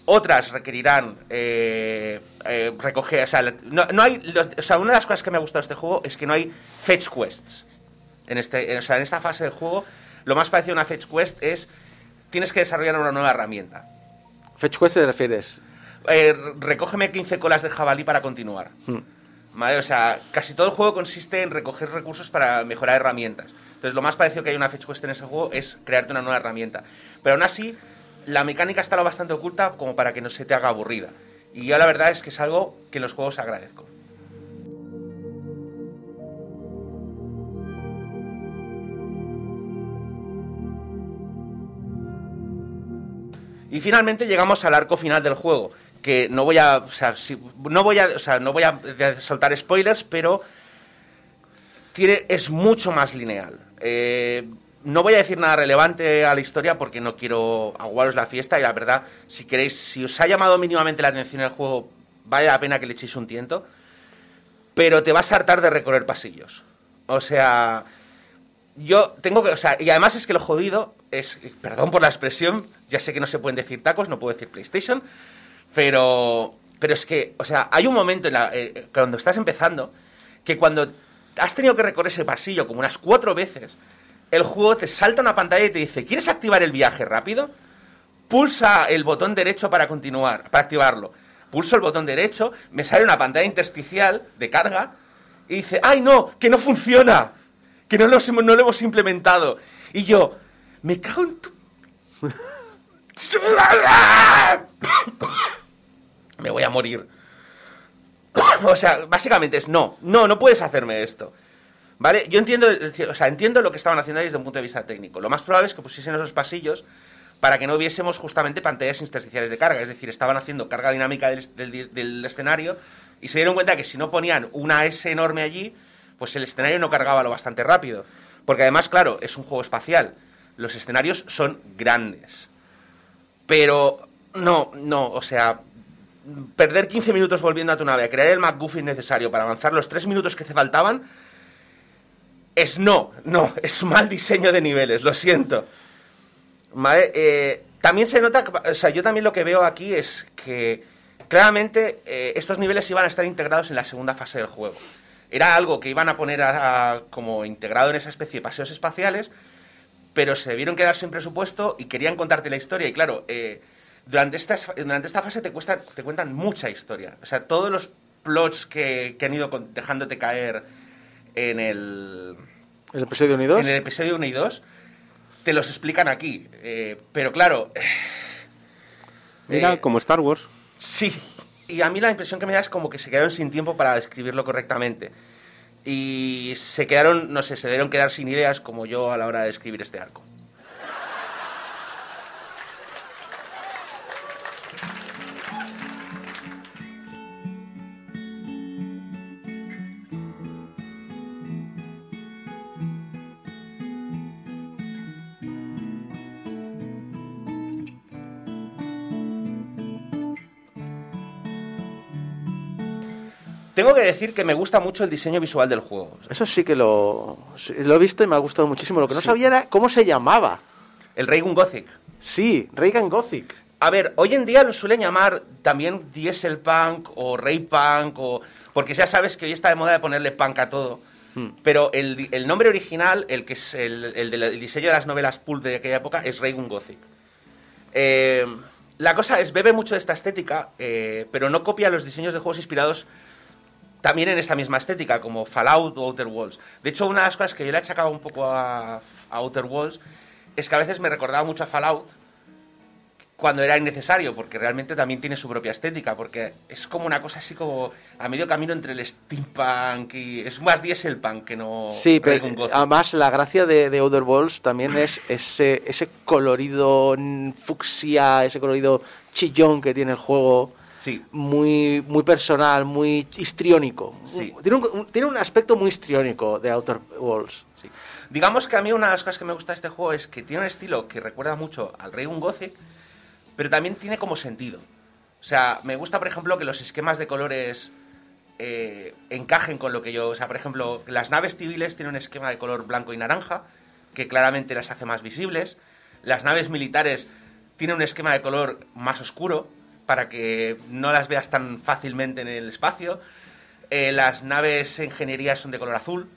otras requerirán eh, eh, recoger... O sea, no, no hay, los- o sea, una de las cosas que me ha gustado de este juego es que no hay fetch quests. En, este, en- o sea, en esta fase del juego, lo más parecido a una fetch quest es tienes que desarrollar una nueva herramienta. Fetch quest te refieres. Eh, recógeme 15 colas de jabalí para continuar. Hmm. ¿Vale? O sea, casi todo el juego consiste en recoger recursos para mejorar herramientas. Entonces, lo más parecido que hay una fetch quest en ese juego es crearte una nueva herramienta. Pero aún así, la mecánica está lo bastante oculta como para que no se te haga aburrida. Y yo la verdad es que es algo que en los juegos agradezco. Y finalmente llegamos al arco final del juego, que no voy a, o sea, no voy a, o sea, no voy a soltar spoilers, pero es mucho más lineal. Eh, no voy a decir nada relevante a la historia porque no quiero aguaros la fiesta y la verdad, si queréis, si os ha llamado mínimamente la atención el juego, vale la pena que le echéis un tiento, pero te vas a hartar de recorrer pasillos. O sea, yo tengo que, o sea, y además es que lo jodido es, perdón por la expresión, ya sé que no se pueden decir tacos, no puedo decir PlayStation, pero, pero es que, o sea, hay un momento en la, eh, cuando estás empezando que cuando has tenido que recorrer ese pasillo como unas cuatro veces, el juego te salta una pantalla y te dice, ¿quieres activar el viaje rápido? Pulsa el botón derecho para continuar, para activarlo. Pulso el botón derecho, me sale una pantalla intersticial de carga y dice, ¡ay no! ¡Que no funciona! Que no lo, hemos- implementado. Y yo, me cago en tu... me voy a morir. o sea, básicamente es no, no, no puedes hacerme esto. ¿Vale? Yo entiendo, o sea, entiendo lo que estaban haciendo desde un punto de vista técnico. Lo más probable es que pusiesen esos pasillos para que no viésemos justamente pantallas intersticiales de carga. Es decir, estaban haciendo carga dinámica del- del escenario y se dieron cuenta que si no ponían una S enorme allí, pues el escenario no cargaba lo bastante rápido. Porque además, claro, es un juego espacial. Los escenarios son grandes. Pero no, no, o sea, perder 15 minutos volviendo a tu nave a crear el McGuffin necesario para avanzar los 3 minutos que te faltaban es no, no, es mal diseño de niveles, lo siento. ¿Vale? Eh, también se nota, o sea, yo también lo que veo aquí es que claramente eh, estos niveles iban a estar integrados en la segunda fase del juego. Era algo que iban a poner como integrado en esa especie de paseos espaciales, pero se debieron quedar sin presupuesto y querían contarte la historia. Y claro, eh, durante, esta, durante esta fase te, cuesta- te cuentan mucha historia. O sea, todos los plots que, que han ido con- dejándote caer en el, ¿El episodio 1 y 2? en el episodio 1 y 2 te los explican aquí. Eh, pero claro, Mira, Eh, como Star Wars. sí. Y a mí la impresión que me da es como que se quedaron sin tiempo para describirlo correctamente. Y se quedaron, no sé, se debieron quedar sin ideas como yo a la hora de escribir este arco. Tengo que decir que me gusta mucho el diseño visual del juego. Eso sí que lo, he visto y me ha gustado muchísimo. Lo que no Sí. sabía era cómo se llamaba. El Raygun Gothic. Sí, Reagan Gothic. A ver, hoy en día lo suelen llamar también Diesel Punk o Ray Punk, o... porque ya sabes que hoy está de moda de ponerle punk a todo. Pero el, nombre original, el que es el, el del el diseño de las novelas pulp de aquella época, es Raygun Gothic. Eh, la cosa es, bebe mucho de esta estética, eh, pero no copia los diseños de juegos inspirados también en esta misma estética, como Fallout o Outer Worlds. De hecho, una de las cosas que yo le achacaba un poco a, a Outer Worlds es que a veces me recordaba mucho a Fallout cuando era innecesario, porque realmente también tiene su propia estética, porque es como una cosa así como a medio camino entre el steampunk y... es más dieselpunk que no... Sí, pero además la gracia de, de Outer Worlds también es ese, ese colorido fucsia, ese colorido chillón que tiene el juego. Sí, Muy, muy personal, muy histriónico. Sí. Tiene, un, tiene un aspecto muy histriónico de Outer Worlds. sí. Digamos que a mí una de las cosas que me gusta de este juego es que tiene un estilo que recuerda mucho al Raygun Gothic, pero también tiene como sentido. O sea, me gusta, por ejemplo, que los esquemas de colores eh, encajen con lo que yo... O sea, por ejemplo, las naves civiles tienen un esquema de color blanco y naranja, que claramente las hace más visibles. Las naves militares tienen un esquema de color más oscuro, para que no las veas tan fácilmente en el espacio. Eh, las naves de ingeniería son de color azul.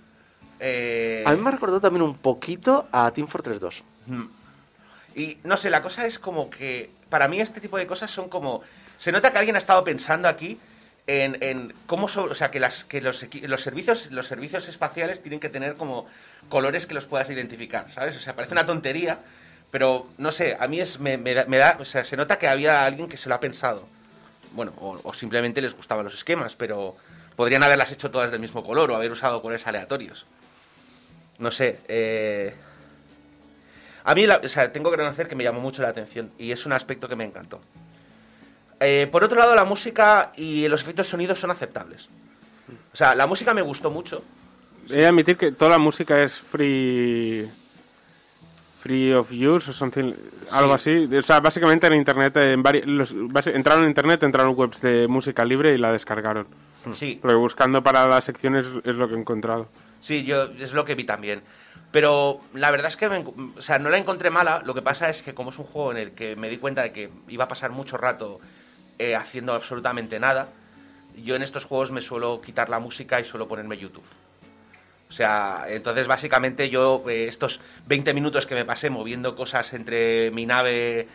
Eh, A mí me ha recordado también un poquito a Team Fortress 2. Mm. Y no sé, la cosa es como que para mí este tipo de cosas son como... Se nota que alguien ha estado pensando aquí en, en cómo so- o sea que las que los, los servicios los servicios espaciales tienen que tener como colores que los puedas identificar sabes o sea parece una tontería pero no sé a mí es me, da, o sea se nota que había alguien que se lo ha pensado bueno o, simplemente les gustaban los esquemas pero podrían haberlas hecho todas del mismo color o haber usado colores aleatorios no sé eh, a mí o sea, tengo que reconocer que me llamó mucho la atención y es un aspecto que me encantó eh, por otro lado, la música y los efectos sonidos son aceptables. O sea, la música me gustó mucho. He de admitir que toda la música es free. Free of use o something, algo así. O sea, básicamente en internet, en vari- los, entraron en internet, entraron en webs de música libre y la descargaron. Sí, Pero buscando para las secciones es lo que he encontrado. sí, yo es lo que vi también. Pero la verdad es que me o sea, no la encontré mala. Lo que pasa es que como es un juego en el que me di cuenta de que iba a pasar mucho rato eh, haciendo absolutamente nada, yo en estos juegos me suelo quitar la música y suelo ponerme YouTube. O sea, entonces básicamente yo eh, estos 20 minutos que me pasé moviendo cosas entre mi nave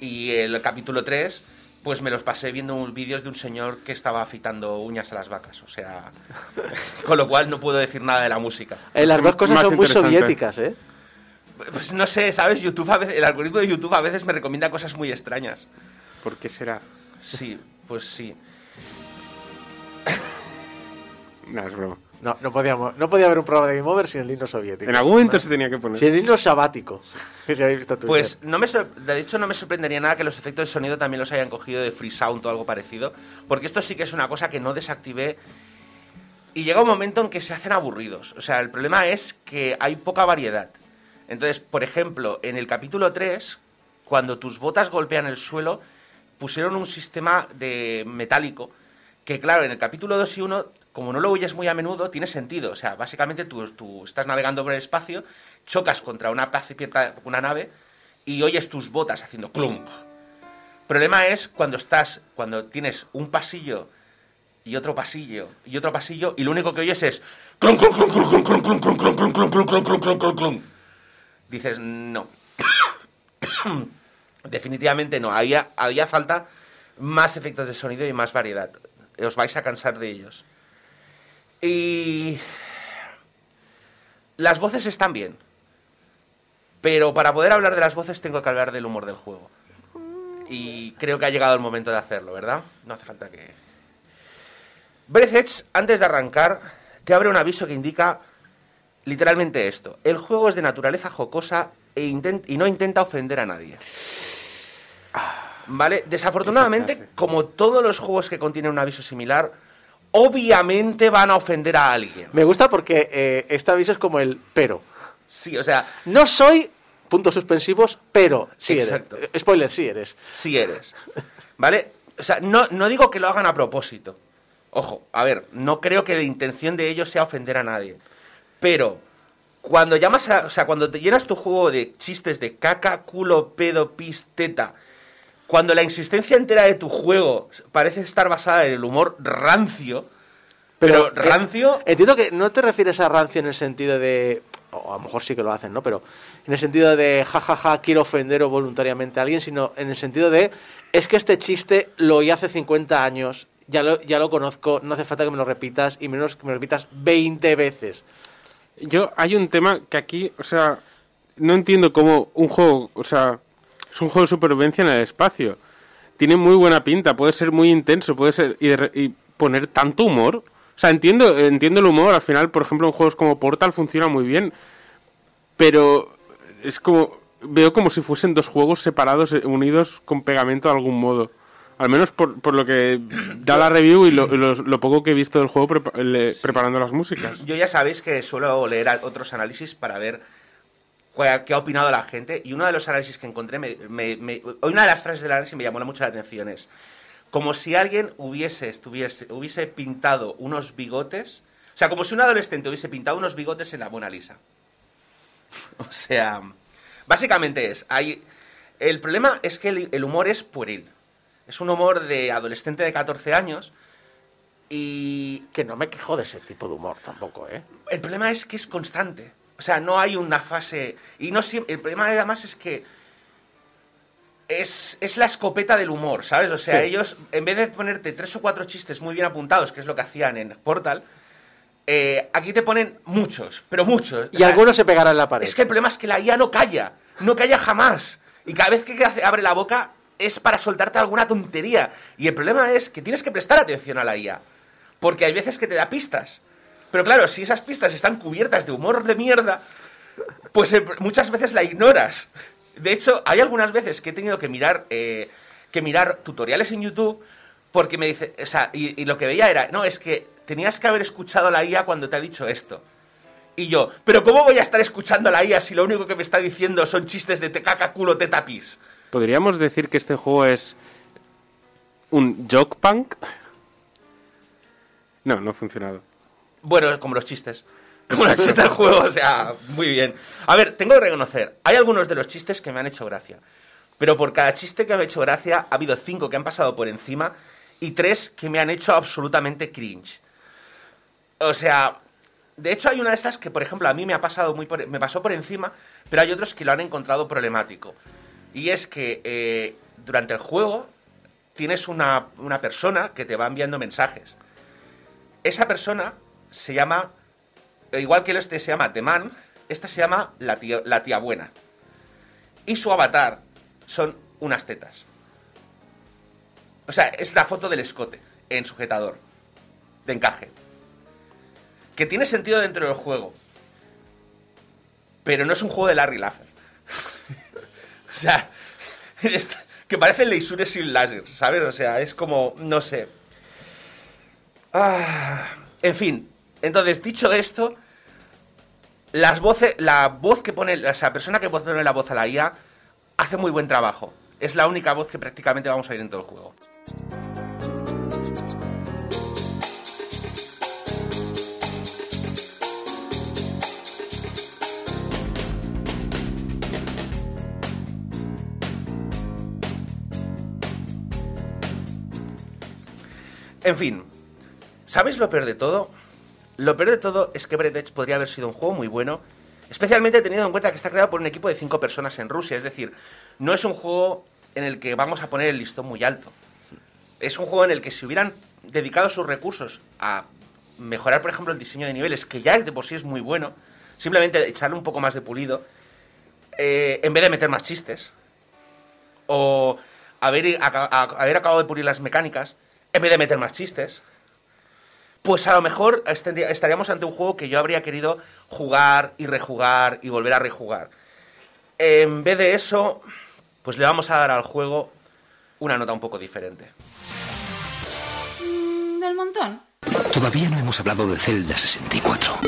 y el capítulo 3, pues me los pasé viendo vídeos de un señor que estaba afeitando uñas a las vacas. O sea, con lo cual no puedo decir nada de la música. Eh, las dos cosas Más son muy soviéticas, ¿eh? Pues no sé, ¿sabes? YouTube a veces- el algoritmo de YouTube a veces me recomienda cosas muy extrañas. ¿Por qué será? Sí, pues sí. No, es broma. No, no, podíamos, no podía haber un programa de Game Over sin el himno soviético. En algún momento se tenía que poner. Sin el himno sabático. Que si habéis visto Twitter. Pues no me sor- de hecho no me sorprendería nada que los efectos de sonido también los hayan cogido de Free Sound o algo parecido, porque esto sí que es una cosa que no desactivé y llega un momento en que se hacen aburridos. O sea, el problema es que hay poca variedad. Entonces, por ejemplo, en el capítulo 3, cuando tus botas golpean el suelo, pusieron un sistema de metálico que, claro, en el capítulo 2 y 1, como no lo oyes muy a menudo, tiene sentido. O sea, básicamente tú, tú estás navegando por el espacio, chocas contra una, una nave y oyes tus botas haciendo clump. Problema es cuando estás, cuando tienes un pasillo y otro pasillo y otro pasillo y lo único que oyes es clum, clum, clum, clum, clum, clum, clum, clum, clum, clum, clum, clum, clum, clum, clum. Dices, no. Definitivamente no. Había, había falta más efectos de sonido y más variedad. Os vais a cansar de ellos. Y las voces están bien. Pero para poder hablar de las voces tengo que hablar del humor del juego. Y creo que ha llegado el momento de hacerlo, ¿verdad? No hace falta que... Breath Edge, antes de arrancar, te abre un aviso que indica literalmente esto. El juego es de naturaleza jocosa e y no intenta ofender a nadie. ¿Vale? Desafortunadamente, como todos los juegos que contienen un aviso similar, obviamente van a ofender a alguien. Me gusta porque eh, este aviso es como el pero. Sí, o sea, No soy puntos suspensivos, pero sí Exacto. eres. Eh, Spoiler, sí eres. sí eres. ¿Vale? O sea, no, no digo que lo hagan a propósito. Ojo, a ver, no creo que la intención de ellos sea ofender a nadie. Pero cuando llamas a, o sea, cuando te llenas tu juego de chistes de caca, culo, pedo, pis, teta, cuando la insistencia entera de tu juego parece estar basada en el humor rancio, pero, eh, rancio, entiendo que no te refieres a rancio en el sentido de. O a lo mejor sí que lo hacen, ¿no? Pero en el sentido de jajaja, quiero ofender o voluntariamente a alguien, sino en el sentido de. Es que este chiste lo oí hace 50 años, ya lo, ya lo conozco, no hace falta que me lo repitas y menos que me lo repitas 20 veces. Yo, hay un tema que aquí, o sea, no entiendo cómo un juego, o sea, es un juego de supervivencia en el espacio. Tiene muy buena pinta, puede ser muy intenso, puede ser. y, de y poner tanto humor. O sea, entiendo, entiendo el humor, al final, por ejemplo, en juegos como Portal funciona muy bien. Pero es como. Veo como si fuesen dos juegos separados, eh, unidos con pegamento de algún modo. Al menos por, por lo que da la review y lo, lo- lo poco que he visto del juego le- preparando las músicas. Yo ya sabéis que suelo leer otros análisis para ver qué ha opinado la gente y uno de los análisis que encontré, me, me- me- una de las frases del análisis me llamó mucho la atención es como si alguien hubiese, estuviese, hubiese pintado unos bigotes, o sea, como si un adolescente hubiese pintado unos bigotes en la Mona Lisa. O sea, básicamente es, hay, el problema es que el, el humor es pueril. Es un humor de adolescente de 14 años y Que no me quejo de ese tipo de humor tampoco, ¿eh? el problema es que es constante. O sea, no hay una fase. Y no siempre. El problema además es que. es, es la escopeta del humor, ¿sabes? O sea, Sí. ellos, en vez de ponerte tres o cuatro chistes muy bien apuntados, que es lo que hacían en Portal, eh, aquí te ponen muchos, pero muchos. O Y sea, algunos se pegarán en la pared. Es que el problema es que la IA no calla, no calla jamás. Y cada vez que abre la boca es para soltarte alguna tontería. Y el problema es que tienes que prestar atención a la IA. Porque hay veces que te da pistas. Pero claro, si esas pistas están cubiertas de humor de mierda, pues eh, muchas veces la ignoras. De hecho, hay algunas veces que he tenido que mirar, eh, que mirar tutoriales en YouTube porque me dice, o sea, y, lo que veía era, no, es que tenías que haber escuchado a la IA cuando te ha dicho esto. Y yo, pero ¿cómo voy a estar escuchando a la IA si lo único que me está diciendo son chistes de te caca, culo, teta, pis? ¿Podríamos decir que este juego es un joke punk? No, no ha funcionado. Bueno, como los chistes. Como los chistes del juego, o sea, muy bien. A ver, tengo que reconocer, hay algunos de los chistes que me han hecho gracia. Pero por cada chiste que me ha hecho gracia, ha habido cinco que han pasado por encima y tres que me han hecho absolutamente cringe. O sea, de hecho hay una de estas que, por ejemplo, a mí me ha pasado muy por- me pasó por encima, pero hay otros que lo han encontrado problemático. Y es que eh, durante el juego tienes una, una persona que te va enviando mensajes. Esa persona se llama, igual que el este se llama The Man, esta se llama la tía, la tía buena. Y su avatar son unas tetas. O sea, es la foto del escote en sujetador, de encaje. Que tiene sentido dentro del juego. Pero no es un juego de Larry Laffer. o sea, que parece Leisure sin láser, ¿sabes? O sea, es como, no sé. Ah, en fin, entonces, dicho esto, las voces, la voz que pone, o sea, la persona que pone la voz a la IA hace muy buen trabajo. Es la única voz que prácticamente vamos a ir en todo el juego. En fin, ¿sabéis lo peor de todo? Lo peor de todo es que Edge podría haber sido un juego muy bueno, especialmente teniendo en cuenta que está creado por un equipo de cinco personas en Rusia. Es decir, no es un juego en el que vamos a poner el listón muy alto. Es un juego en el que si hubieran dedicado sus recursos a mejorar, por ejemplo, el diseño de niveles, que ya de por sí es muy bueno, simplemente echarle un poco más de pulido, eh, en vez de meter más chistes, o haber, haber acabado de pulir las mecánicas, en vez de meter más chistes, pues a lo mejor estaríamos ante un juego que yo habría querido jugar y rejugar y volver a rejugar. En vez de eso, pues le vamos a dar al juego una nota un poco diferente. Mm, Del montón. Todavía no hemos hablado de Zelda 64.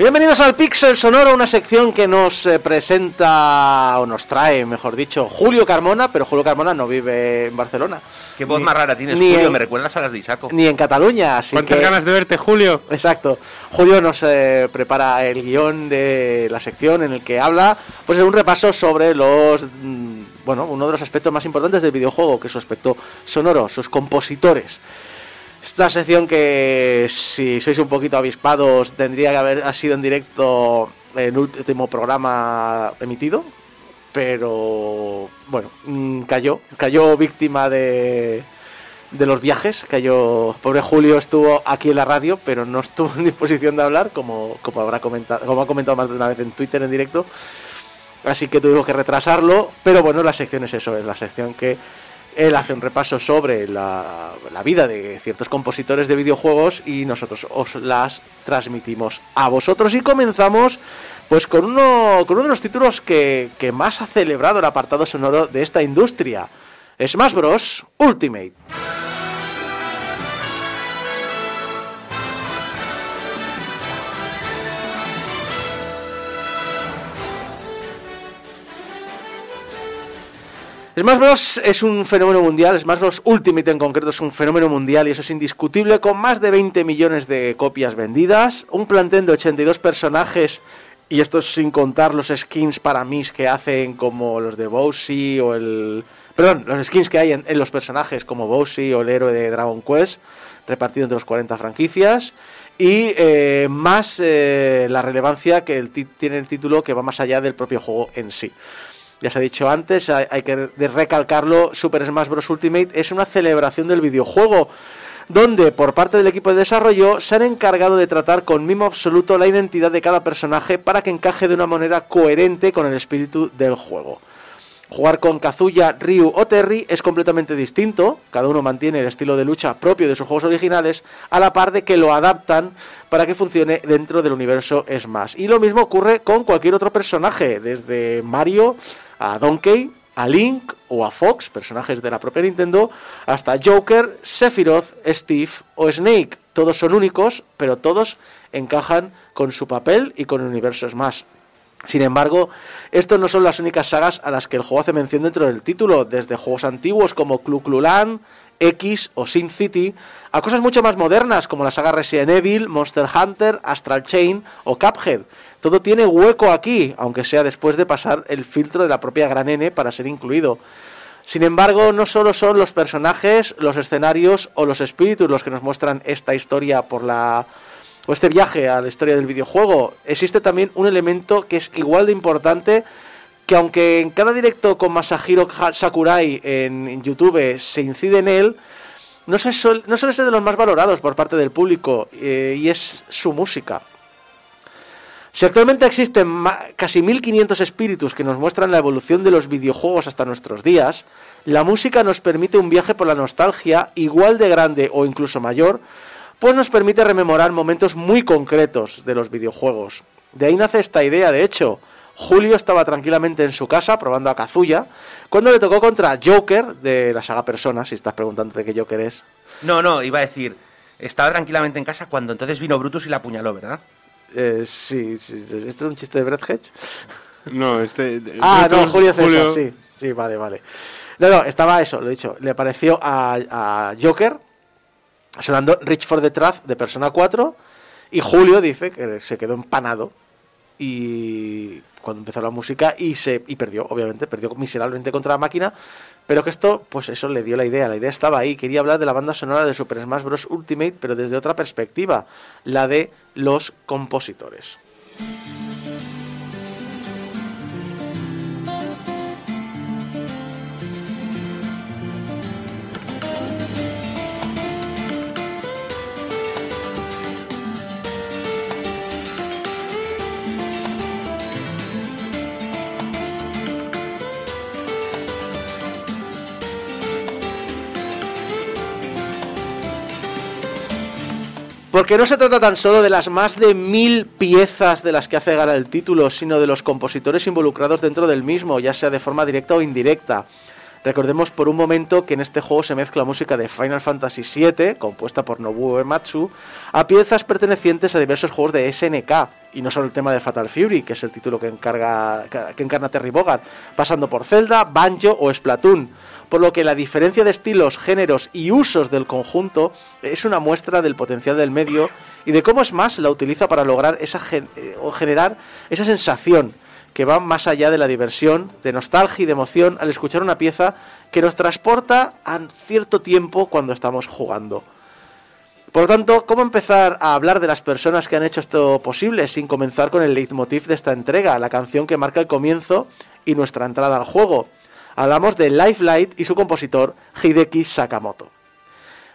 Bienvenidos al Pixel Sonoro, una sección que nos eh, presenta, o nos trae, mejor dicho, Julio Carmona, pero Julio Carmona no vive en Barcelona. ¿Qué voz Ni- más rara tienes, Julio? en- Me recuerdas a las de Isaco. Ni en Cataluña, así ¿Cuántas que... ganas de verte, Julio? Exacto. Julio nos eh, prepara el guion de la sección en el que habla, pues de un repaso sobre los, mm, bueno, uno de los aspectos más importantes del videojuego, que es su aspecto sonoro, sus compositores. Esta sección que, si sois un poquito avispados, tendría que haber ha sido en directo en último programa emitido, pero bueno, mm, cayó, cayó víctima de, de los viajes, cayó, pobre Julio estuvo aquí en la radio, pero no estuvo en disposición de hablar, como, como habrá comentado, como ha comentado más de una vez en Twitter en directo, así que tuvimos que retrasarlo, pero bueno, la sección es eso, es la sección que él hace un repaso sobre la, vida de ciertos compositores de videojuegos y nosotros os las transmitimos a vosotros y comenzamos pues con uno, con uno de los títulos que, que más ha celebrado el apartado sonoro de esta industria, Smash Bros. Ultimate. Smash Bros. es un fenómeno mundial, Smash Bros. Ultimate en concreto es un fenómeno mundial y eso es indiscutible, con más de 20 millones de copias vendidas, un plantel de 82 personajes Y esto es sin contar los skins para mí que hacen como los de Bowsy o el... Perdón, los skins que hay en, los personajes como Bowsy o el héroe de Dragon Quest, repartido entre los 40 franquicias. Y eh, más eh, la relevancia que tiene el título que va más allá del propio juego en sí. Ya se ha dicho antes, hay, que recalcarlo, Super Smash Bros. Ultimate es una celebración del videojuego, donde por parte del equipo de desarrollo se han encargado de tratar con mimo absoluto la identidad de cada personaje para que encaje de una manera coherente con el espíritu del juego. Jugar con Kazuya, Ryu o Terry es completamente distinto, cada uno mantiene el estilo de lucha propio de sus juegos originales, a la par de que lo adaptan para que funcione dentro del universo Smash. Y lo mismo ocurre con cualquier otro personaje, desde Mario a Donkey, a Link o a Fox, personajes de la propia Nintendo, hasta Joker, Sephiroth, Steve o Snake. Todos son únicos, pero todos encajan con su papel y con el universo Smash. Sin embargo, estos no son las únicas sagas a las que el juego hace mención dentro del título, desde juegos antiguos como Clu Clu Land, X o Sim City, a cosas mucho más modernas como la saga Resident Evil, Monster Hunter, Astral Chain o Cuphead. Todo tiene hueco aquí, aunque sea después de pasar el filtro de la propia Gran N para ser incluido. Sin embargo, no solo son los personajes, los escenarios o los espíritus los que nos muestran esta historia por la o este viaje a la historia del videojuego, existe también un elemento que es igual de importante que aunque en cada directo con Masahiro Sakurai en, YouTube se incide en él, no, suele ser de los más valorados por parte del público eh, y es su música. Si actualmente existen casi 1500 espíritus que nos muestran la evolución de los videojuegos hasta nuestros días, la música nos permite un viaje por la nostalgia igual de grande o incluso mayor, pues nos permite rememorar momentos muy concretos de los videojuegos. De ahí nace esta idea, de hecho. Julio estaba tranquilamente en su casa probando a Kazuya cuando le tocó contra Joker de la saga Persona, si estás preguntando de qué Joker es. No, no, iba a decir, estaba tranquilamente en casa cuando entonces vino Brutus y la apuñaló, ¿verdad? Eh, sí, sí, ¿esto es un chiste de Brett Hedge? No, este. Ah, no, Julio César, sí, sí, vale, vale. No, no, estaba eso, lo he dicho. Le pareció a, a Joker sonando Rich for the Truth de Persona 4 y Julio dice que se quedó empanado y cuando empezó la música y se y perdió, obviamente, perdió miserablemente contra la máquina, pero que esto, pues eso le dio la idea, la idea estaba ahí, quería hablar de la banda sonora de Super Smash Bros. Ultimate, pero desde otra perspectiva, la de los compositores. Porque no se trata tan solo de las más de mil piezas de las que hace gala el título, sino de los compositores involucrados dentro del mismo, ya sea de forma directa o indirecta. Recordemos por un momento que en este juego se mezcla música de Final Fantasy VII, compuesta por Nobuo Uematsu, a piezas pertenecientes a diversos juegos de SNK, y no solo el tema de Fatal Fury, que es el título que, encarga, que encarna Terry Bogard, pasando por Zelda, Banjo o Splatoon por lo que la diferencia de estilos, géneros y usos del conjunto es una muestra del potencial del medio y de cómo Smash la utiliza para lograr esa eh, o generar esa sensación que va más allá de la diversión, de nostalgia y de emoción al escuchar una pieza que nos transporta a cierto tiempo cuando estamos jugando. Por lo tanto, ¿cómo empezar a hablar de las personas que han hecho esto posible sin comenzar con el leitmotiv de esta entrega, la canción que marca el comienzo y nuestra entrada al juego? Hablamos de Life Light y su compositor Hideki Sakamoto.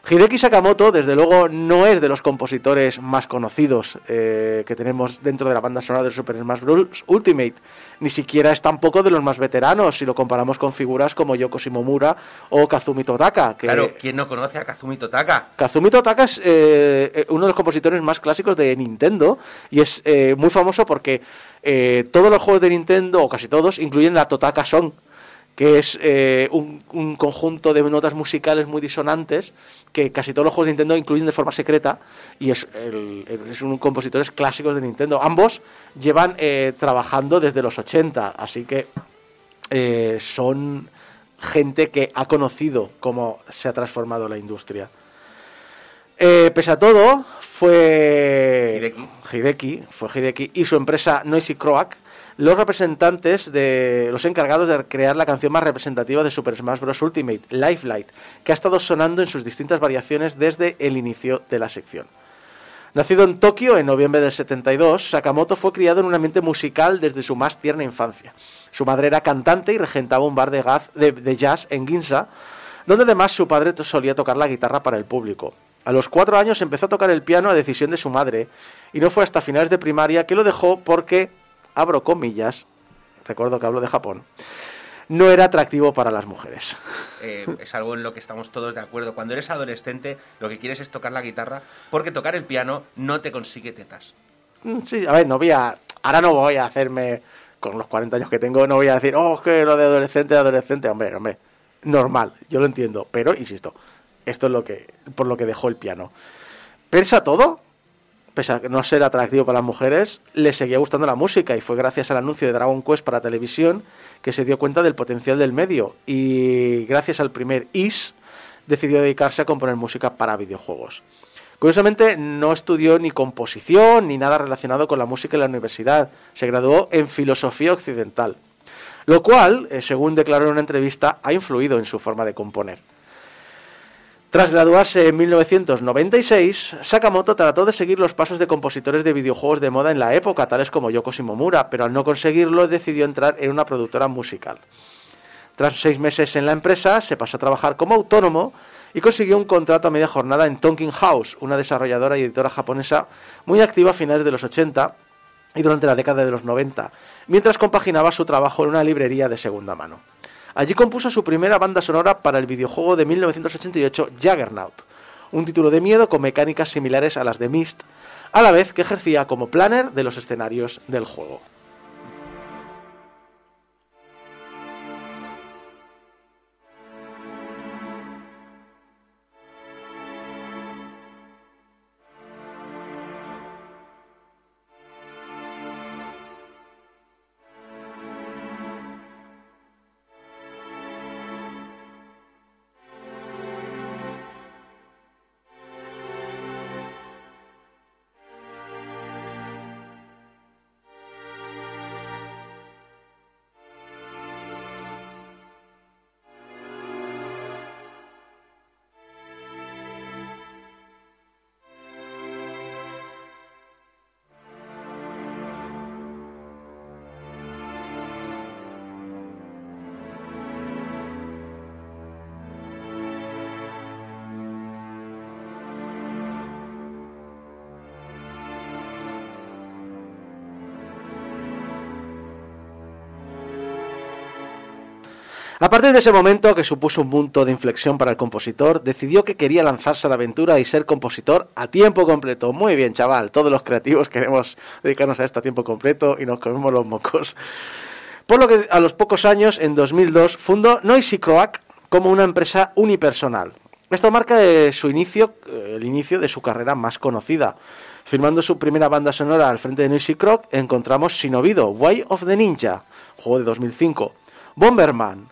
Hideki Sakamoto, desde luego, no es de los compositores más conocidos eh, que tenemos dentro de la banda sonora de Super Smash Bros. Ultimate. Ni siquiera es tampoco de los más veteranos si lo comparamos con figuras como Yoko Shimomura o Kazumi Totaka. Que Claro, ¿quién no conoce a Kazumi Totaka? Kazumi Totaka es eh, eh, uno de los compositores más clásicos de Nintendo y es eh, muy famoso porque todos los juegos de Nintendo, o casi todos, incluyen la Totaka Song, que es eh, un, un conjunto de notas musicales muy disonantes que casi todos los juegos de Nintendo incluyen de forma secreta y es, el, es un compositores clásicos de Nintendo. Ambos llevan eh, trabajando desde los 80, así que eh, son gente que ha conocido cómo se ha transformado la industria. Pese a todo, fue Hideki. Hideki, fue Hideki y su empresa Noisy Croak los representantes de los encargados de crear la canción más representativa de Super Smash Bros. Ultimate, Life Light, que ha estado sonando en sus distintas variaciones desde el inicio de la sección. Nacido en Tokio en noviembre del 72, Sakamoto fue criado en un ambiente musical desde su más tierna infancia. Su madre era cantante y regentaba un bar de, gaz- de- de jazz en Ginza, donde además su padre solía tocar la guitarra para el público. A los cuatro años empezó a tocar el piano a decisión de su madre y no fue hasta finales de primaria que lo dejó porque, abro comillas, recuerdo que hablo de Japón, no era atractivo para las mujeres. Eh, es algo en lo que estamos todos de acuerdo. Cuando eres adolescente, lo que quieres es tocar la guitarra, porque tocar el piano no te consigue tetas. Mm, Sí, a ver, no voy a. Ahora no voy a hacerme. Con los 40 años que tengo, no voy a decir, oh, que lo de adolescente, adolescente. Hombre, hombre. Normal, yo lo entiendo. Pero, insisto, esto es lo que. Por lo que dejó el piano. Pese a todo, pese a no ser atractivo para las mujeres, le seguía gustando la música y fue gracias al anuncio de Dragon Quest para televisión que se dio cuenta del potencial del medio y gracias al primer IS decidió dedicarse a componer música para videojuegos. Curiosamente, no estudió ni composición ni nada relacionado con la música en la universidad. Se graduó en filosofía occidental. Lo cual, eh, según declaró en una entrevista, ha influido en su forma de componer. Tras graduarse en 1996, Sakamoto trató de seguir los pasos de compositores de videojuegos de moda en la época, tales como Yoko Shimomura, pero al no conseguirlo decidió entrar en una productora musical. Tras seis meses en la empresa, se pasó a trabajar como autónomo y consiguió un contrato a media jornada en Tonkin House, una desarrolladora y editora japonesa muy activa a finales de los 80 y durante la década de los 90, mientras compaginaba su trabajo en una librería de segunda mano. Allí compuso su primera banda sonora para el videojuego de 1988 Juggernaut, un título de miedo con mecánicas similares a las de Myst, a la vez que ejercía como planner de los escenarios del juego. A partir de ese momento, que supuso un punto de inflexión para el compositor, decidió que quería lanzarse a la aventura y ser compositor a tiempo completo. Muy bien, chaval, todos los creativos queremos dedicarnos a esto a tiempo completo y nos comemos los mocos. Por lo que a los pocos años, en 2002, fundó Noisy Croak como una empresa unipersonal. Esto marca su inicio, eh, el inicio de su carrera más conocida. Firmando su primera banda sonora al frente de Noisy Croak, encontramos Shinobido, Way of the Ninja, juego de 2005. Bomberman,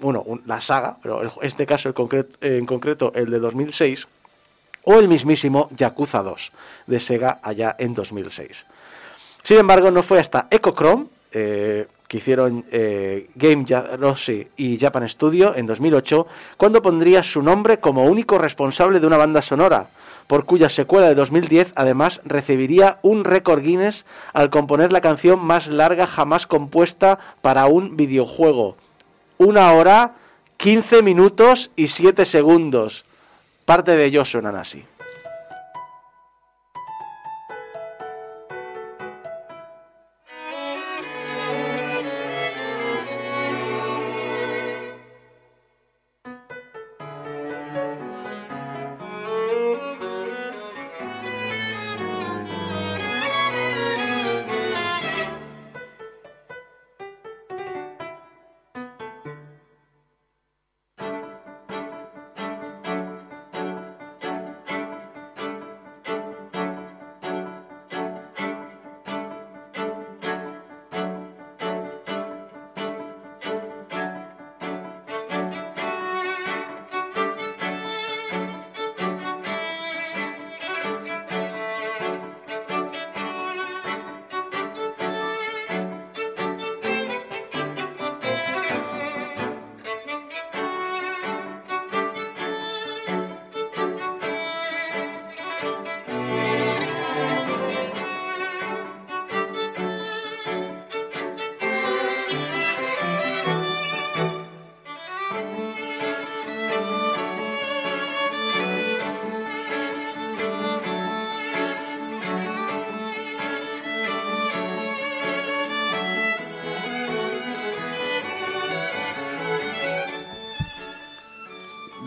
bueno, la saga, pero en este caso en concreto el de 2006, o el mismísimo Yakuza 2 de Sega allá en 2006. Sin embargo, no fue hasta Echochrome, eh, que hicieron eh, Game Rossi y Japan Studio en 2008, cuando pondría su nombre como único responsable de una banda sonora, por cuya secuela de 2010 además recibiría un récord Guinness al componer la canción más larga jamás compuesta para un videojuego. Una hora, 15 minutos y 7 segundos. Parte de ellos suenan así.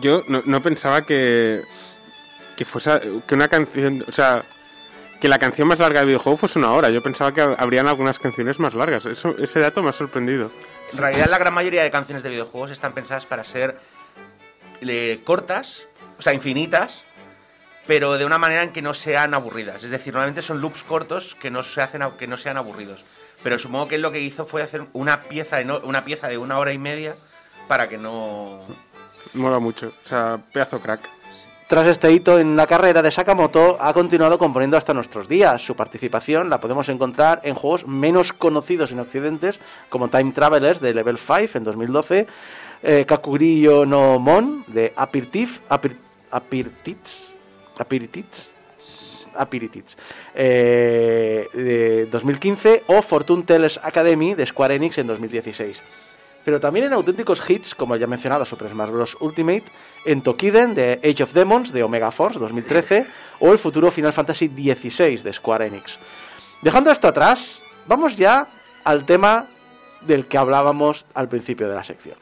Yo no, pensaba que, que fuese que una canción, o sea, que la canción más larga del videojuego fuese una hora. Yo pensaba que habrían algunas canciones más largas. Eso, ese dato me ha sorprendido. En realidad, la gran mayoría de canciones de videojuegos están pensadas para ser eh, cortas, o sea, infinitas, pero de una manera en que no sean aburridas. Es decir, normalmente son loops cortos que no se hacen que no sean aburridos. Pero supongo que él lo que hizo fue hacer una pieza de, una pieza de una hora y media para que no. Mola mucho. O sea, pedazo crack. Tras este hito en la carrera de Sakamoto, ha continuado componiendo hasta nuestros días. Su participación la podemos encontrar en juegos menos conocidos en Occidentes, como Time Travelers de Level 5 en 2012, eh, Kakurio no Mon de Aperitif, Apirtits, eh, de 2015, o Fortune Tellers Academy de Square Enix en 2016 pero también en auténticos hits como el ya mencionado Super Smash Bros. Ultimate, en Tokiden de Age of Demons de Omega Force 2013 o el futuro Final Fantasy XVI de Square Enix. Dejando esto atrás, vamos ya al tema del que hablábamos al principio de la sección.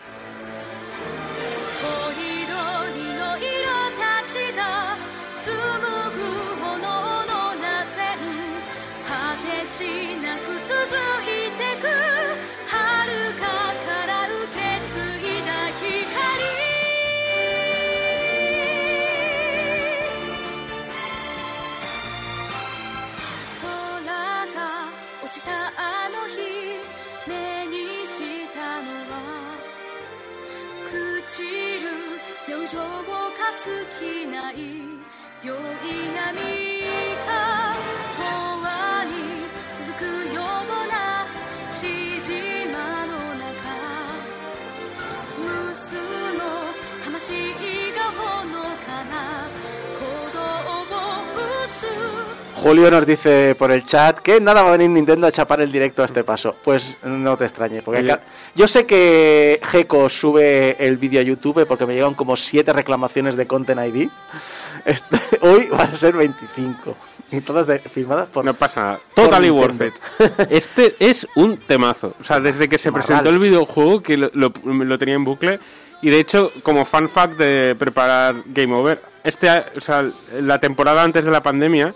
表情をかつきない良い闇が永遠に続くようなしじまの中。無数の魂がほのかな。Julio nos dice por el chat que nada va a venir Nintendo a chapar el directo a este paso. Pues no te extrañe, porque ca- yo sé que Geco sube el vídeo a YouTube porque me llegan como 7 reclamaciones de Content ID. Este- hoy van a ser 25. Y todas de- firmadas por... No pasa nada. Totally worth it. Este es un temazo. O sea, desde que se Marral. presentó el videojuego, que lo, lo- lo tenía en bucle. Y de hecho, como fan fact de preparar Game Over, este, o sea, la temporada antes de la pandemia,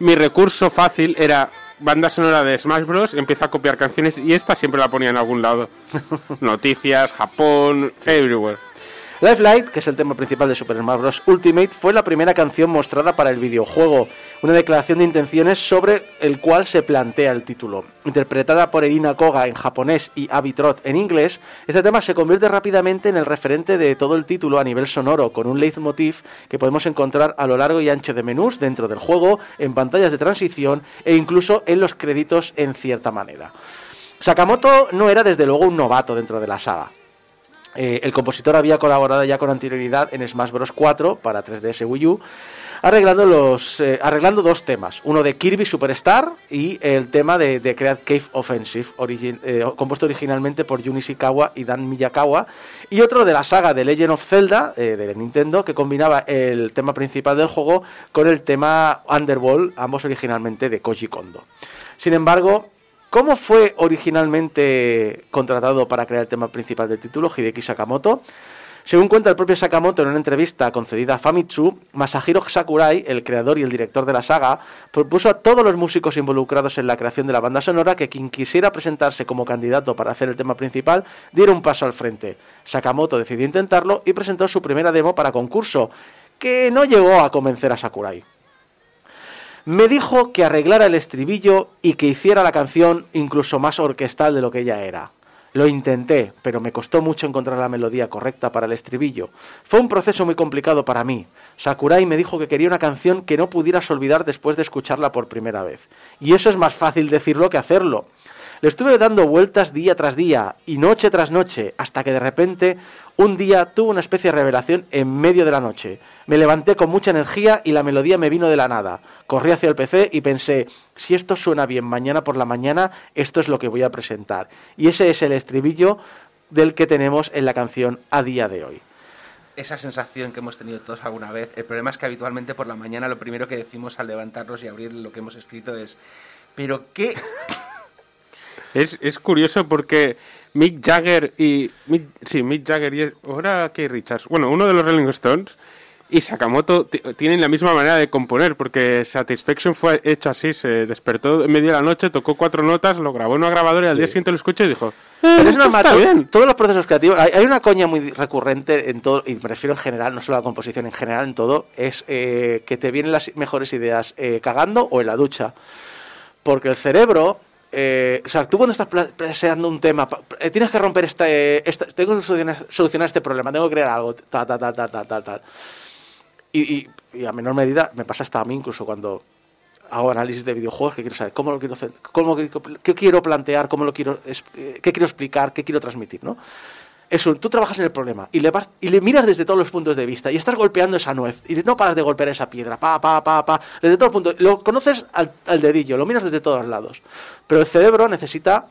mi recurso fácil era banda sonora de Smash Bros. Empiezo a copiar canciones y esta siempre la ponía en algún lado. Noticias, Japón, everywhere. Light, que es el tema principal de Super Smash Bros. Ultimate, fue la primera canción mostrada para el videojuego, una declaración de intenciones sobre el cual se plantea el título. Interpretada por Erina Koga en japonés y Abby Trott en inglés, este tema se convierte rápidamente en el referente de todo el título a nivel sonoro, con un leitmotiv que podemos encontrar a lo largo y ancho de menús dentro del juego, en pantallas de transición e incluso en los créditos en cierta manera. Sakamoto no era desde luego un novato dentro de la saga. Eh, el compositor había colaborado ya con anterioridad en Smash Bros. 4 para 3DS Wii U, arreglando, los, eh, arreglando dos temas, uno de Kirby Superstar y el tema de, de Create Cave Offensive, eh, compuesto originalmente por Jun Ishikawa y Dan Miyakawa, y otro de la saga de Legend of Zelda de Nintendo, que combinaba el tema principal del juego con el tema Underworld, ambos originalmente de Koji Kondo. Sin embargo, ¿Cómo fue originalmente contratado para crear el tema principal del título Hideki Sakamoto? Según cuenta el propio Sakamoto en una entrevista concedida a Famitsu, Masahiro Sakurai, el creador y el director de la saga, propuso a todos los músicos involucrados en la creación de la banda sonora que quien quisiera presentarse como candidato para hacer el tema principal diera un paso al frente. Sakamoto decidió intentarlo y presentó su primera demo para concurso, que no llegó a convencer a Sakurai. Me dijo que arreglara el estribillo y que hiciera la canción incluso más orquestal de lo que ella era. Lo intenté, pero me costó mucho encontrar la melodía correcta para el estribillo. Fue un proceso muy complicado para mí. Sakurai me dijo que quería una canción que no pudieras olvidar después de escucharla por primera vez. Y eso es más fácil decirlo que hacerlo. Le estuve dando vueltas día tras día y noche tras noche, hasta que de repente un día tuve una especie de revelación en medio de la noche. Me levanté con mucha energía y la melodía me vino de la nada. Corrí hacia el PC y pensé, si esto suena bien mañana por la mañana, esto es lo que voy a presentar. Y ese es el estribillo del que tenemos en la canción a día de hoy. Esa sensación que hemos tenido todos alguna vez. El problema es que habitualmente por la mañana lo primero que decimos al levantarnos y abrir lo que hemos escrito es. Pero qué. Es, es curioso porque Mick Jagger y. Mick- sí, Mick Jagger y. Ahora Keith Richards. Bueno, uno de los Rolling Stones y Sakamoto ti- tienen la misma manera de componer porque Satisfaction fue hecho así. Se despertó en medio de la noche, tocó cuatro notas, lo grabó en una grabadora y al día siguiente lo escuché y dijo. "Eh, Pero es normal, está bien. todos los procesos creativos. Hay, hay una coña muy recurrente en todo, y me refiero en general, no solo a la composición, en general en todo, es eh, que te vienen las mejores ideas eh, cagando o en la ducha. Porque el cerebro. Eh, o sea, tú cuando estás pla- planteando un tema, eh, tienes que romper esta, eh, esta- Tengo que solucionar, solucionar este problema, tengo que crear algo, tal, tal, tal, tal, tal, tal. tal. Y, y- y a menor medida me pasa hasta a mí, incluso cuando hago análisis de videojuegos, que quiero saber cómo lo quiero hacer, cómo, qué quiero plantear, cómo lo quiero, eh, qué quiero explicar, qué quiero transmitir, ¿no? Eso, tú trabajas en el problema y le, vas, y le miras desde todos los puntos de vista y estás golpeando esa nuez y no paras de golpear esa piedra, pa, pa, pa, pa, desde todos puntos. Lo conoces al, al dedillo, lo miras desde todos lados. Pero el cerebro necesita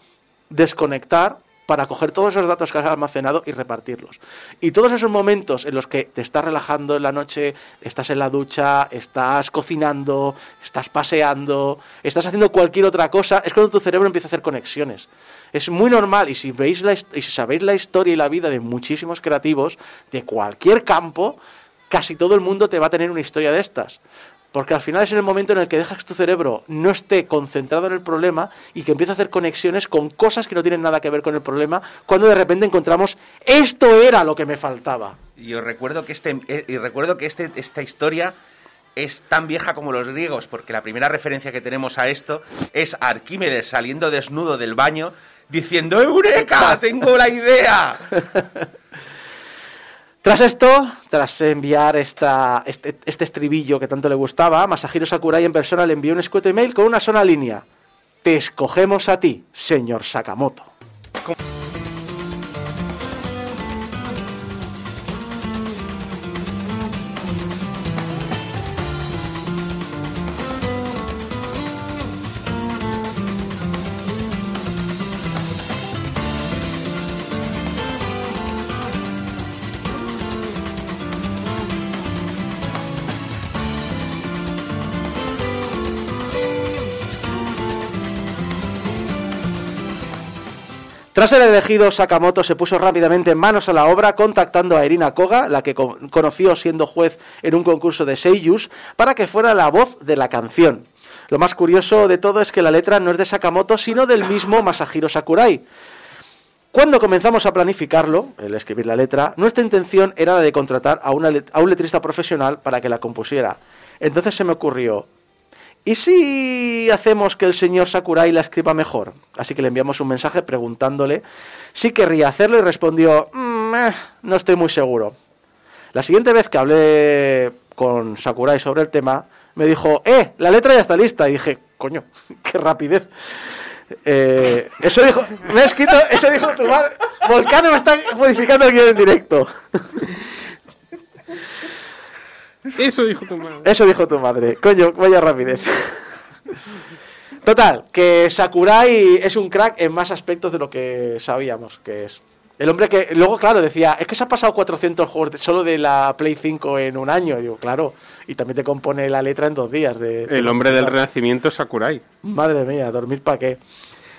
desconectar para coger todos esos datos que has almacenado y repartirlos. Y todos esos momentos en los que te estás relajando en la noche, estás en la ducha, estás cocinando, estás paseando, estás haciendo cualquier otra cosa, es cuando tu cerebro empieza a hacer conexiones. Es muy normal y si veis la, y si sabéis la historia y la vida de muchísimos creativos de cualquier campo, casi todo el mundo te va a tener una historia de estas. Porque al final es en el momento en el que dejas que tu cerebro no esté concentrado en el problema y que empieza a hacer conexiones con cosas que no tienen nada que ver con el problema, cuando de repente encontramos esto era lo que me faltaba. Y os recuerdo que este eh, y recuerdo que este, esta historia es tan vieja como los griegos, porque la primera referencia que tenemos a esto es Arquímedes saliendo desnudo del baño diciendo ¡Eureka! ¡Tengo la idea! Tras esto, tras enviar esta, este, este estribillo que tanto le gustaba, Masahiro Sakurai en persona le envió un escueto email con una sola línea. Te escogemos a ti, señor Sakamoto. Tras ser elegido, Sakamoto se puso rápidamente manos a la obra contactando a Irina Koga, la que co- conoció siendo juez en un concurso de Seiyus, para que fuera la voz de la canción. Lo más curioso de todo es que la letra no es de Sakamoto, sino del mismo Masahiro Sakurai. Cuando comenzamos a planificarlo, el escribir la letra, nuestra intención era la de contratar a, una a un letrista profesional para que la compusiera. Entonces se me ocurrió, ¿y si hacemos que el señor Sakurai la escriba mejor? Así que le enviamos un mensaje preguntándole si querría hacerlo y respondió, "Mm, eh, no estoy muy seguro. La siguiente vez que hablé con Sakurai sobre el tema, me dijo, ¡eh! La letra ya está lista. Y dije, coño, qué rapidez. Eh, eso dijo, me ha escrito, eso dijo tu madre. Volcano me está modificando aquí en directo. Eso dijo tu madre. Eso dijo tu madre. Coño, vaya rapidez. Total, que Sakurai es un crack en más aspectos de lo que sabíamos que es. El hombre que luego, claro, decía, es que se ha pasado 400 juegos solo de la Play 5 en un año. Y digo, claro, y también te compone la letra en dos días. De, El hombre del renacimiento Sakurai. Madre mía, dormir para qué.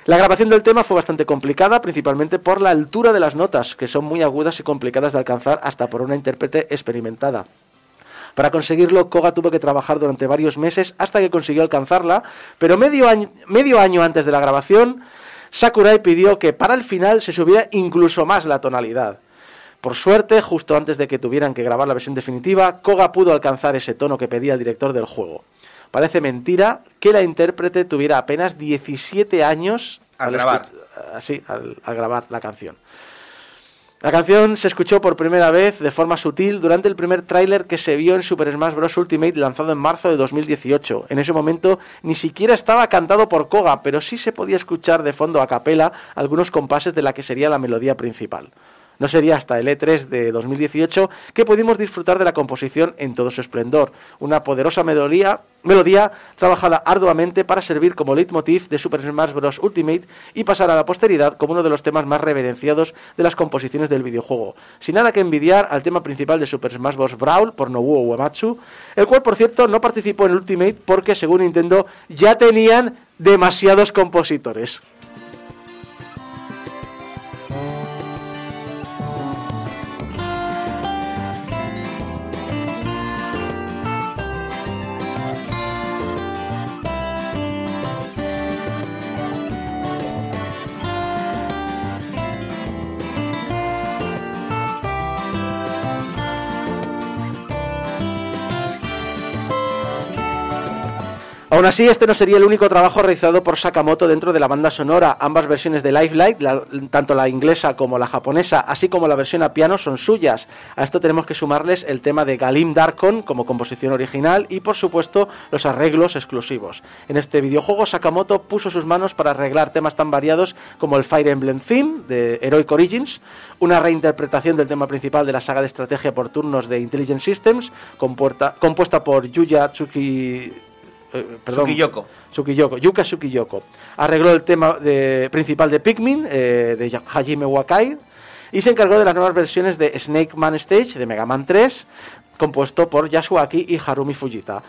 La grabación del tema fue bastante complicada, principalmente por la altura de las notas, que son muy agudas y complicadas de alcanzar hasta por una intérprete experimentada. Para conseguirlo, Koga tuvo que trabajar durante varios meses hasta que consiguió alcanzarla, pero medio año, medio año antes de la grabación, Sakurai pidió que para el final se subiera incluso más la tonalidad. Por suerte, justo antes de que tuvieran que grabar la versión definitiva, Koga pudo alcanzar ese tono que pedía el director del juego. Parece mentira que la intérprete tuviera apenas 17 años Al grabar. escu- así, al- al grabar la canción. La canción se escuchó por primera vez de forma sutil durante el primer tráiler que se vio en Super Smash Bros. Ultimate lanzado en marzo de 2018. En ese momento ni siquiera estaba cantado por Koga, pero sí se podía escuchar de fondo a capela algunos compases de la que sería la melodía principal. No sería hasta el E3 de 2018 que pudimos disfrutar de la composición en todo su esplendor, una poderosa melodía, trabajada arduamente para servir como leitmotiv de Super Smash Bros. Ultimate y pasar a la posteridad como uno de los temas más reverenciados de las composiciones del videojuego, sin nada que envidiar al tema principal de Super Smash Bros. Brawl por Nobuo Uematsu, el cual por cierto no participó en Ultimate porque según Nintendo ya tenían demasiados compositores. Aún así, este no sería el único trabajo realizado por Sakamoto dentro de la banda sonora. Ambas versiones de Life Light, la- tanto la inglesa como la japonesa, así como la versión a piano, son suyas. A esto tenemos que sumarles el tema de Galim Darkon como composición original y, por supuesto, los arreglos exclusivos. En este videojuego, Sakamoto puso sus manos para arreglar temas tan variados como el Fire Emblem Theme de Heroic Origins, una reinterpretación del tema principal de la saga de estrategia por turnos de Intelligent Systems, compuesta por Yuya Tsuki eh, perdón. Tsukiyoko, Yuka Tsukiyoko. Arregló el tema de- principal de Pikmin, eh, de Hajime Wakai, y se encargó de las nuevas versiones de Snake Man Stage, de Mega Man 3, compuesto por Yasuaki y Harumi Fujita.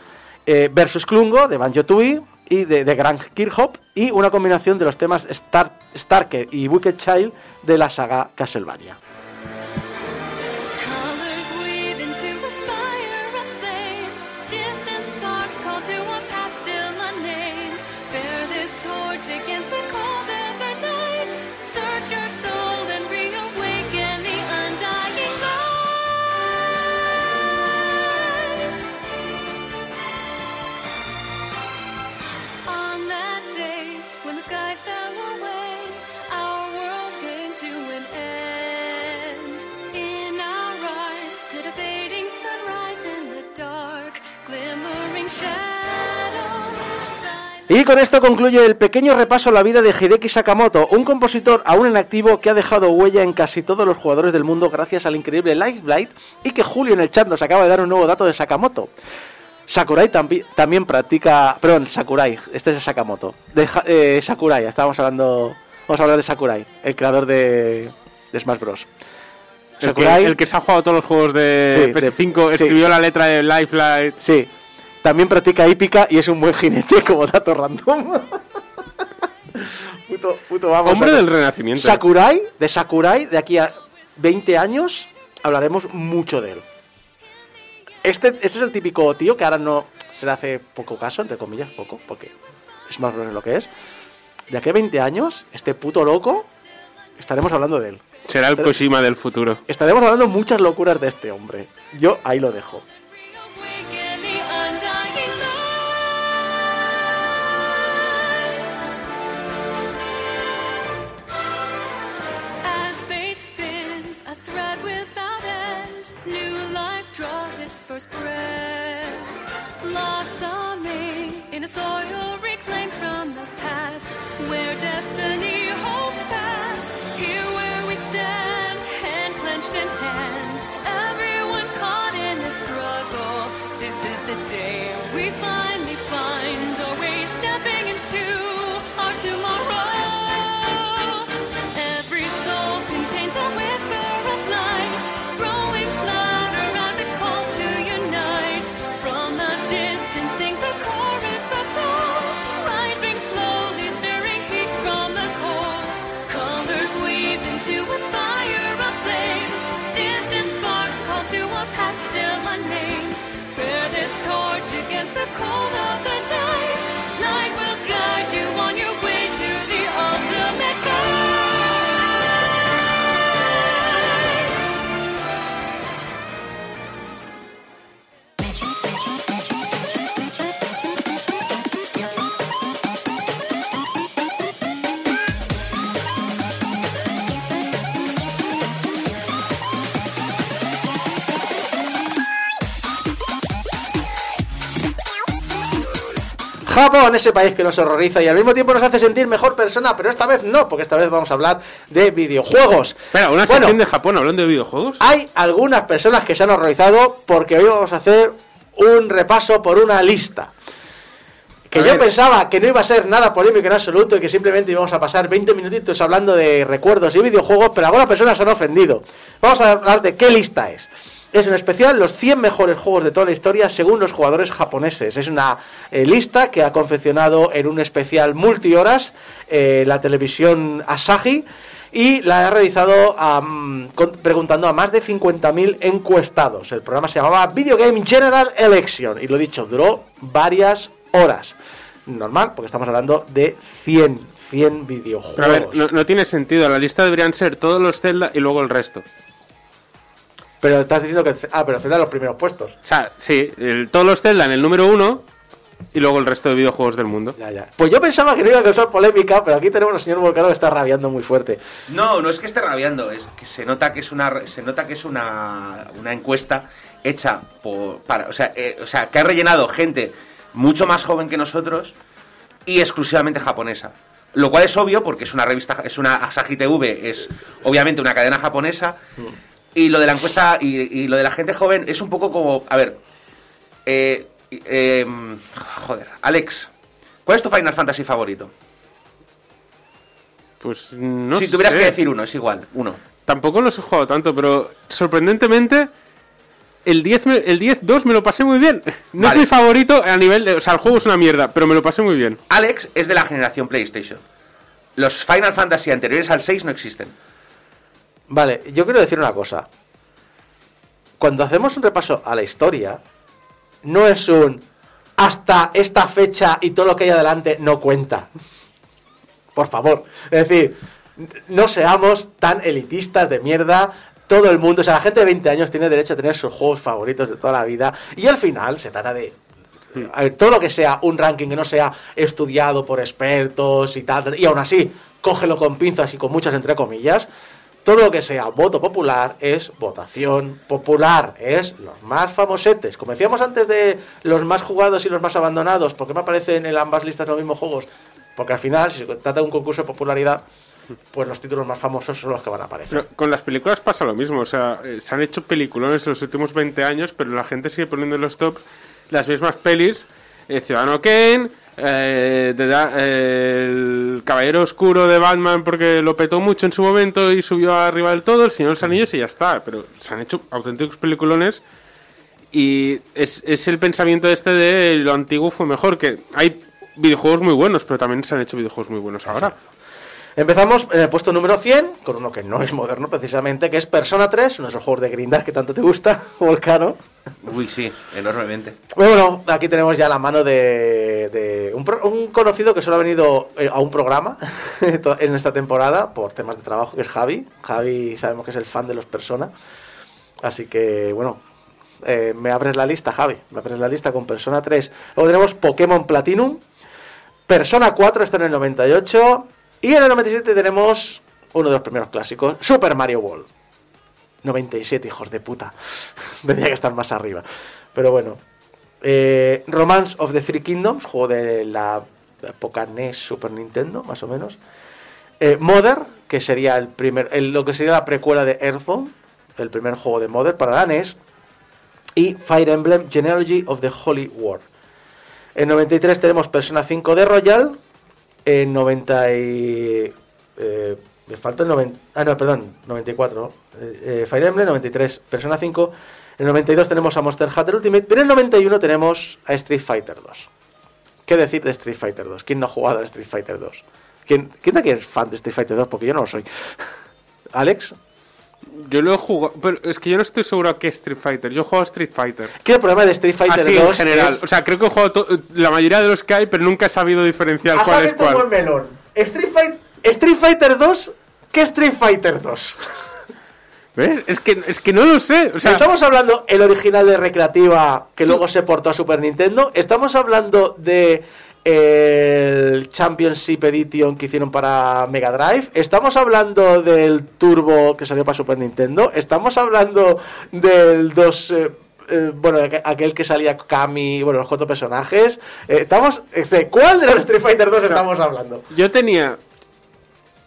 Eh, Versus Klungo, de Banjo Tooie, y de, de Grand Kirchhoff, y una combinación de los temas Star, Starker y Wicked Child de la saga Castlevania. Y con esto concluye el pequeño repaso a la vida de Hideki Sakamoto, un compositor aún en activo que ha dejado huella en casi todos los jugadores del mundo gracias al increíble Life Blight y que Julio en el chat nos acaba de dar un nuevo dato de Sakamoto. Sakurai tambi- también practica, perdón, Sakurai, este es Sakamoto, de eh, Sakurai, estábamos hablando, vamos a hablar de Sakurai, el creador de, de Smash Bros. El que, Sakurai, el que se ha jugado todos los juegos de Sí, de- PS5, sí. escribió la letra de Lifeline. sí, también practica hípica y es un buen jinete como dato random. puto, puto vamos. Hombre del Renacimiento. Sakurai, de Sakurai, de aquí a 20 años, hablaremos mucho de él. Este, este es el típico tío que ahora no se le hace poco caso, entre comillas, poco, porque es más o menos lo que es. De aquí a 20 años, este puto loco, estaremos hablando de él. Será el Kojima del futuro. Estaremos hablando muchas locuras de este hombre. Yo ahí lo dejo. Draws its first breath, Japón, ese país que nos horroriza y al mismo tiempo nos hace sentir mejor persona, pero esta vez no, porque esta vez vamos a hablar de videojuegos. Espera, una Bueno, sección de Japón hablando de videojuegos. Hay algunas personas que se han horrorizado porque hoy vamos a hacer un repaso por una lista. Que A yo ver. pensaba que no iba a ser nada polémico en absoluto y que simplemente íbamos a pasar 20 minutitos hablando de recuerdos y videojuegos, pero algunas personas se han ofendido. Vamos a hablar de qué lista es. Es en especial los 100 mejores juegos de toda la historia según los jugadores japoneses. Es una eh, lista que ha confeccionado en un especial multihoras eh, la televisión Asahi y la ha realizado con- preguntando a más de 50.000 encuestados. El programa se llamaba Video Game General Election y lo dicho, duró varias horas. Normal, porque estamos hablando de 100, 100 videojuegos. A ver, no, no tiene sentido. La lista deberían ser todos los Zelda y luego el resto. Pero estás diciendo que... Ah, pero Zelda en los primeros puestos. O sea, sí, el- todos los Zelda en el número uno y luego el resto de videojuegos del mundo. Ya, ya. Pues yo pensaba que no iba a causar polémica, pero aquí tenemos al señor Volcano que está rabiando muy fuerte. No, no es que esté rabiando, es que se nota que es una se nota que es una, una encuesta hecha por para, o sea, eh, o sea, que ha rellenado gente mucho más joven que nosotros y exclusivamente japonesa. Lo cual es obvio porque es una revista, es una Asahi TV, es obviamente una cadena japonesa. Y lo de la encuesta y, y lo de la gente joven es un poco como, a ver, eh, eh, joder, Alex, ¿cuál es tu Final Fantasy favorito? Pues no si tuvieras sé. que decir uno, es igual, uno. Tampoco los he jugado tanto, pero sorprendentemente el 10 me- el 10-2 me lo pasé muy bien. No Vale. es mi favorito a nivel de, o sea, el juego es una mierda, pero me lo pasé muy bien. Alex es de la generación PlayStation. Los Final Fantasy anteriores al 6 no existen. Vale, yo quiero decir una cosa. Cuando hacemos un repaso a la historia, no es un hasta esta fecha y todo lo que hay adelante no cuenta. Por favor. Es decir, no seamos tan elitistas de mierda. Todo el mundo, o sea, la gente de 20 años tiene derecho a tener sus juegos favoritos de toda la vida. Y al final se trata de a ver, todo lo que sea un ranking que no sea estudiado por expertos y tal, y aún así, cógelo con pinzas y con muchas entre comillas. Todo lo que sea voto popular es votación popular, es los más famosetes. Como decíamos antes de los más jugados y los más abandonados, ¿por qué me aparecen en ambas listas los mismos juegos? Porque al final, si se trata de un concurso de popularidad, pues los títulos más famosos son los que van a aparecer. Con las películas pasa lo mismo, o sea, eh, se han hecho peliculones en los últimos 20 años, pero la gente sigue poniendo en los tops las mismas pelis, eh, Ciudadano Kane, eh, The Da- eh, el Caballero Oscuro de Batman porque lo petó mucho en su momento y subió arriba del todo, El Señor de los Anillos y ya está, pero se han hecho auténticos peliculones y es, es el pensamiento este de lo antiguo fue mejor, que hay videojuegos muy buenos, pero también se han hecho videojuegos muy buenos ahora. Empezamos en el puesto número 100, con uno que no es moderno precisamente, que es Persona 3, uno de esos juegos de grindar que tanto te gusta, Volcano. Uy, sí, enormemente. Bueno, aquí tenemos ya la mano de, de un, pro- un conocido que solo ha venido eh, a un programa en esta temporada por temas de trabajo, que es Javi. Javi sabemos que es el fan de los Persona. Así que, bueno, eh, me abres la lista, Javi. Me abres la lista con Persona 3. Luego tenemos Pokémon Platinum. Persona 4 está en el 98. Y en el 97 tenemos uno de los primeros clásicos, Super Mario World. 97, hijos de puta. Tendría que estar más arriba. Pero bueno. Eh, Romance of the Three Kingdoms, juego de la época NES Super Nintendo, más o menos. Eh, Mother, que sería el primer, lo que sería la precuela de Earthbound, el primer juego de Mother para la NES. Y Fire Emblem Genealogy of the Holy War. En 93 tenemos Persona 5 de Royal. En 90 y... eh, me falta el 90... Ah, no, perdón, 94. ¿no? Eh, eh, Fire Emblem, 93. Persona 5. En el 92 tenemos a Monster Hunter Ultimate. Pero en el 91 tenemos a Street Fighter 2. ¿Qué decir de Street Fighter 2? ¿Quién no ha jugado a Street Fighter 2? ¿Quién, ¿quién de aquí es fan de Street Fighter 2? Porque yo no lo soy. ¿Alex? Yo lo he jugado, pero es que yo no estoy seguro a qué Street Fighter. Yo juego a Street Fighter. ¿Qué el problema de Street Fighter Así 2 en general. es- O sea, creo que he jugado la mayoría de los que hay, pero nunca he sabido diferenciar cuál es cuál. buen melón. Street, Fight- Street Fighter 2, ¿qué Street Fighter 2? ¿Ves? Es que, es que no lo sé. O sea, Estamos hablando el original de Recreativa que luego se portó a Super Nintendo. Estamos hablando de el Championship Edition que hicieron para Mega Drive. Estamos hablando del Turbo que salió para Super Nintendo. Estamos hablando del 2 eh, eh, bueno, aqu- aquel que salía Kami, bueno, los cuatro personajes. Eh, estamos, este, ¿cuál de los Street Fighter 2 estamos hablando? yo tenía.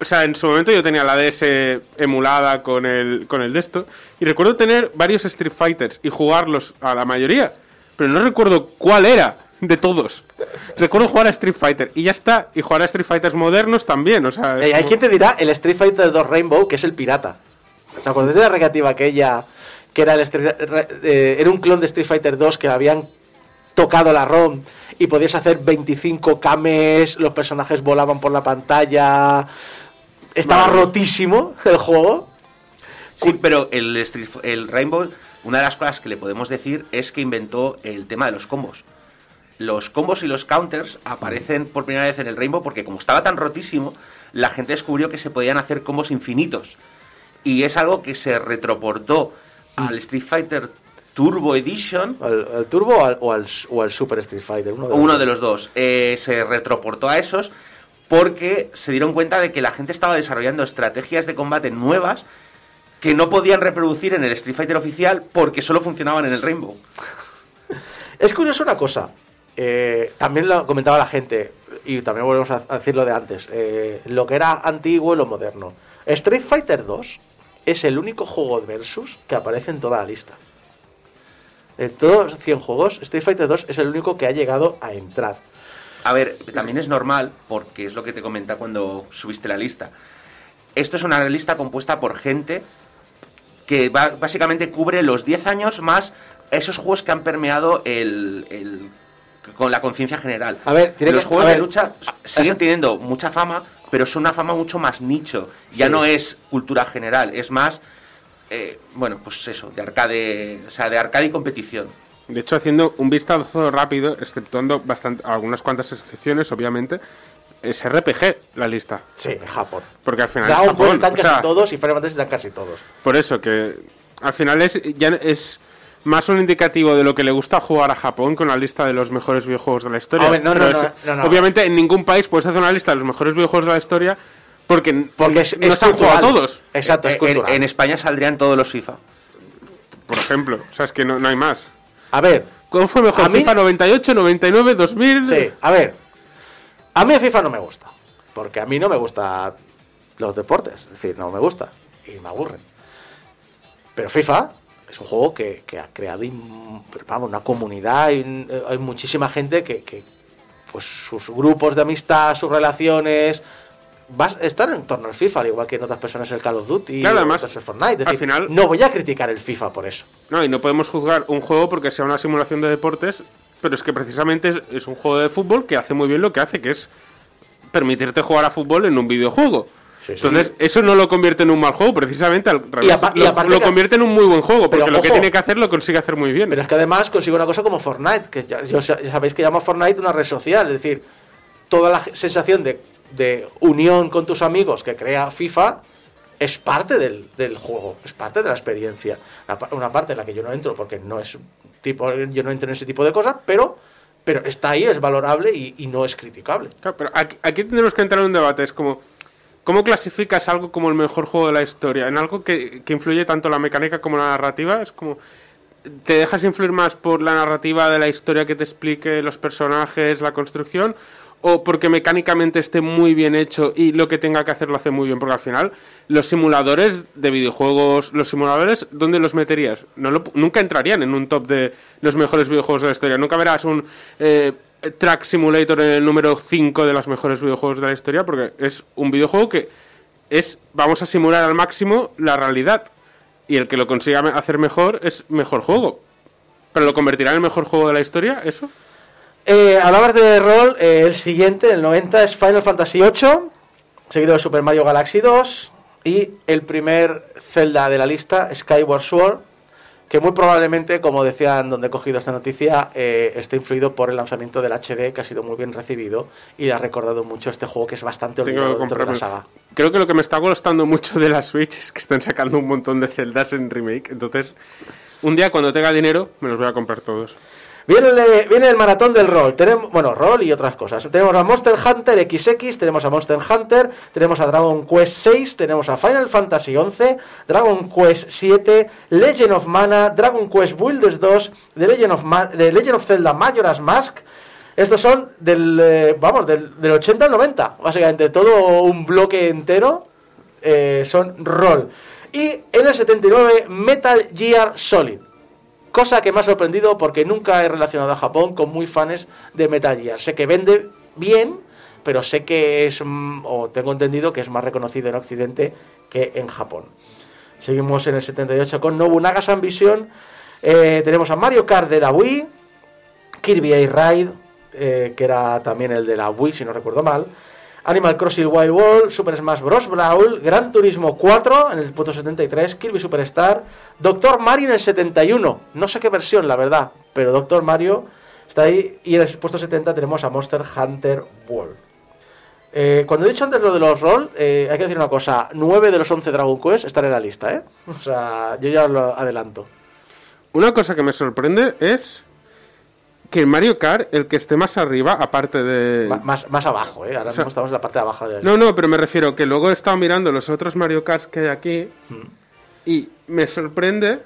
O sea, en su momento yo tenía la DS emulada con el, con el de esto. Y recuerdo tener varios Street Fighters y jugarlos a la mayoría. Pero no recuerdo cuál era de todos. Recuerdo jugar a Street Fighter y ya está. Y jugar a Street Fighters modernos también. O sea, Eh, hay como- quien te dirá el Street Fighter 2 Rainbow, que es el pirata. ¿Os acordáis de la recreativa aquella que era, el Street- re- eh, era un clon de Street Fighter 2 que habían tocado la ROM y podías hacer 25 cames, los personajes volaban por la pantalla. Estaba rotísimo el juego. Sí, pero el, Street, el Rainbow, una de las cosas que le podemos decir es que inventó el tema de los combos. Los combos y los counters aparecen por primera vez en el Rainbow porque como estaba tan rotísimo, la gente descubrió que se podían hacer combos infinitos. Y es algo que se retroportó al Street Fighter Turbo Edition, ¿Al, al Turbo o al, o al- o al Super Street Fighter? Uno de o los uno dos. de los dos, eh, se retroportó a esos porque se dieron cuenta de que la gente estaba desarrollando estrategias de combate nuevas que no podían reproducir en el Street Fighter oficial porque solo funcionaban en el Rainbow. Es curioso una cosa. Eh, también lo comentaba la gente, y también volvemos a a decirlo de antes. eh, lo que era antiguo y lo moderno. Street Fighter 2 es el único juego de Versus que aparece en toda la lista. En todos los 100 juegos, Street Fighter 2 es el único que ha llegado a entrar. A ver, también es normal, porque es lo que te comenté cuando subiste la lista. Esto es una lista compuesta por gente que básicamente cubre los 10 años más esos juegos que han permeado el- con la conciencia general. A ver, tiene los que- juegos a de ver, lucha siguen teniendo mucha fama, pero son una fama mucho más nicho. Ya Sí. no es cultura general, es más, eh, bueno, pues eso, de arcade, o sea, de arcade y competición. De hecho, haciendo un vistazo rápido, exceptuando bastante, algunas cuantas excepciones, obviamente, es RPG la lista. Sí, en Japón. Porque al final. Dragon Japón, Ball están o casi sea, todos y Final Fantasy están casi todos. Por eso que al final es ya es más un indicativo de lo que le gusta jugar a Japón con la lista de los mejores videojuegos de la historia. Ver, no, no, es- no. Obviamente en ningún país puedes hacer una lista de los mejores videojuegos de la historia porque, Porque es, no se han jugado todos, Exacto, es en, en España saldrían todos los FIFA. por ejemplo. O sea, es que no, no hay más. A ver, ¿Cómo fue mejor? A mí- FIFA 98, 99, 2000. Sí, a ver. A mí FIFA no me gusta. Porque a mí no me gustan los deportes. Es decir, no me gusta. Y me aburren. Pero FIFA es un juego que, que ha creado vamos, una comunidad. Hay, muchísima gente que, que, pues sus grupos de amistad, sus relaciones. Vas, están en torno al FIFA, al igual que en otras personas el Call of Duty Claro, además, el Fortnite. Es al final- no voy a criticar el FIFA por eso. No, y no podemos juzgar un juego porque sea una simulación de deportes, pero es que precisamente es, es un juego de fútbol que hace muy bien lo que hace, que es permitirte jugar a fútbol en un videojuego. Sí. Entonces, eso no lo convierte en un mal juego, precisamente al revés. y lo, convierte en un muy buen juego, porque Pero, lo que tiene que hacer lo consigue hacer muy bien. Pero es que además consigo una cosa como Fortnite, que ya, sabéis que llamo a Fortnite una red social, es decir, toda la sensación de, de unión con tus amigos que crea FIFA es parte del, del juego, es parte de la experiencia. Una, pa- una parte en la que yo no entro porque no es tipo, yo no entro en ese tipo de cosas, pero, pero está ahí, es valorable y, y no es criticable. Claro, pero aquí, aquí tendremos que entrar en un debate. Es como, ¿cómo clasificas algo como el mejor juego de la historia? En algo que, que influye tanto la mecánica como la narrativa. Es como, ¿te dejas influir más por la narrativa de la historia que te explique los personajes, la construcción? ¿O porque mecánicamente esté muy bien hecho y lo que tenga que hacer lo hace muy bien? Porque al final, los simuladores de videojuegos, los simuladores, ¿dónde los meterías? No nunca entrarían en un top de los mejores videojuegos de la historia. Nunca verás un eh, Track Simulator en el número 5 de los mejores videojuegos de la historia porque es un videojuego que es, vamos a simular al máximo la realidad. Y el que lo consiga hacer mejor es mejor juego. ¿Pero lo convertirá en el mejor juego de la historia? ¿Eso? Eh, hablabas de rol, eh, el siguiente, el 90, es Final Fantasy VIII, seguido de Super Mario Galaxy 2, y el primer Zelda de la lista, Skyward Sword, que muy probablemente, como decían donde he cogido esta noticia, eh, esté influido por el lanzamiento del HD, que ha sido muy bien recibido, y ha recordado mucho este juego que es bastante olvidado dentro de la saga. Creo que lo que me está gustando mucho de la Switch es que están sacando un montón de celdas en remake. Entonces, un día cuando tenga dinero, me los voy a comprar todos. Viene el, viene el maratón del rol. Tenemos, bueno, rol y otras cosas. Tenemos a Monster Hunter XX, tenemos a Monster Hunter, tenemos a Dragon Quest 6, tenemos a Final Fantasy 11, Dragon Quest 7, Legend of Mana, Dragon Quest Builders 2, The Legend of, Ma- The Legend of Zelda Majora's Mask. Estos son del, eh, vamos, del, del 80 al 90, básicamente todo un bloque entero eh, son rol. Y en el 79 Metal Gear Solid. Cosa que me ha sorprendido porque nunca he relacionado a Japón con muy fans de Metal Gear. Sé que vende bien, pero sé que es, mm, o tengo entendido que es más reconocido en Occidente que en Japón. Seguimos en el 78 con Nobunaga San. Eh, tenemos a Mario Kart de la Wii, Kirby Air Ride, eh, que era también el de la Wii, si no recuerdo mal. Animal Crossing Wild World, Super Smash Bros. Brawl, Gran Turismo 4 en el puesto 73, Kirby Superstar, Doctor Mario en el 71. No sé qué versión, la verdad, pero Doctor Mario está ahí. Y en el puesto 70 tenemos a Monster Hunter World. Eh, cuando he dicho antes lo de los roll, eh, hay que decir una cosa: 9 de los 11 Dragon Quest están en la lista, ¿eh? O sea, yo ya lo adelanto. una cosa que me sorprende es que en Mario Kart, el que esté más arriba, aparte de... Más, más abajo, ¿eh? Ahora O sea, mismo estamos en la parte de abajo del... No, no, pero me refiero que luego he estado mirando los otros Mario Kart que hay aquí Mm. y me sorprende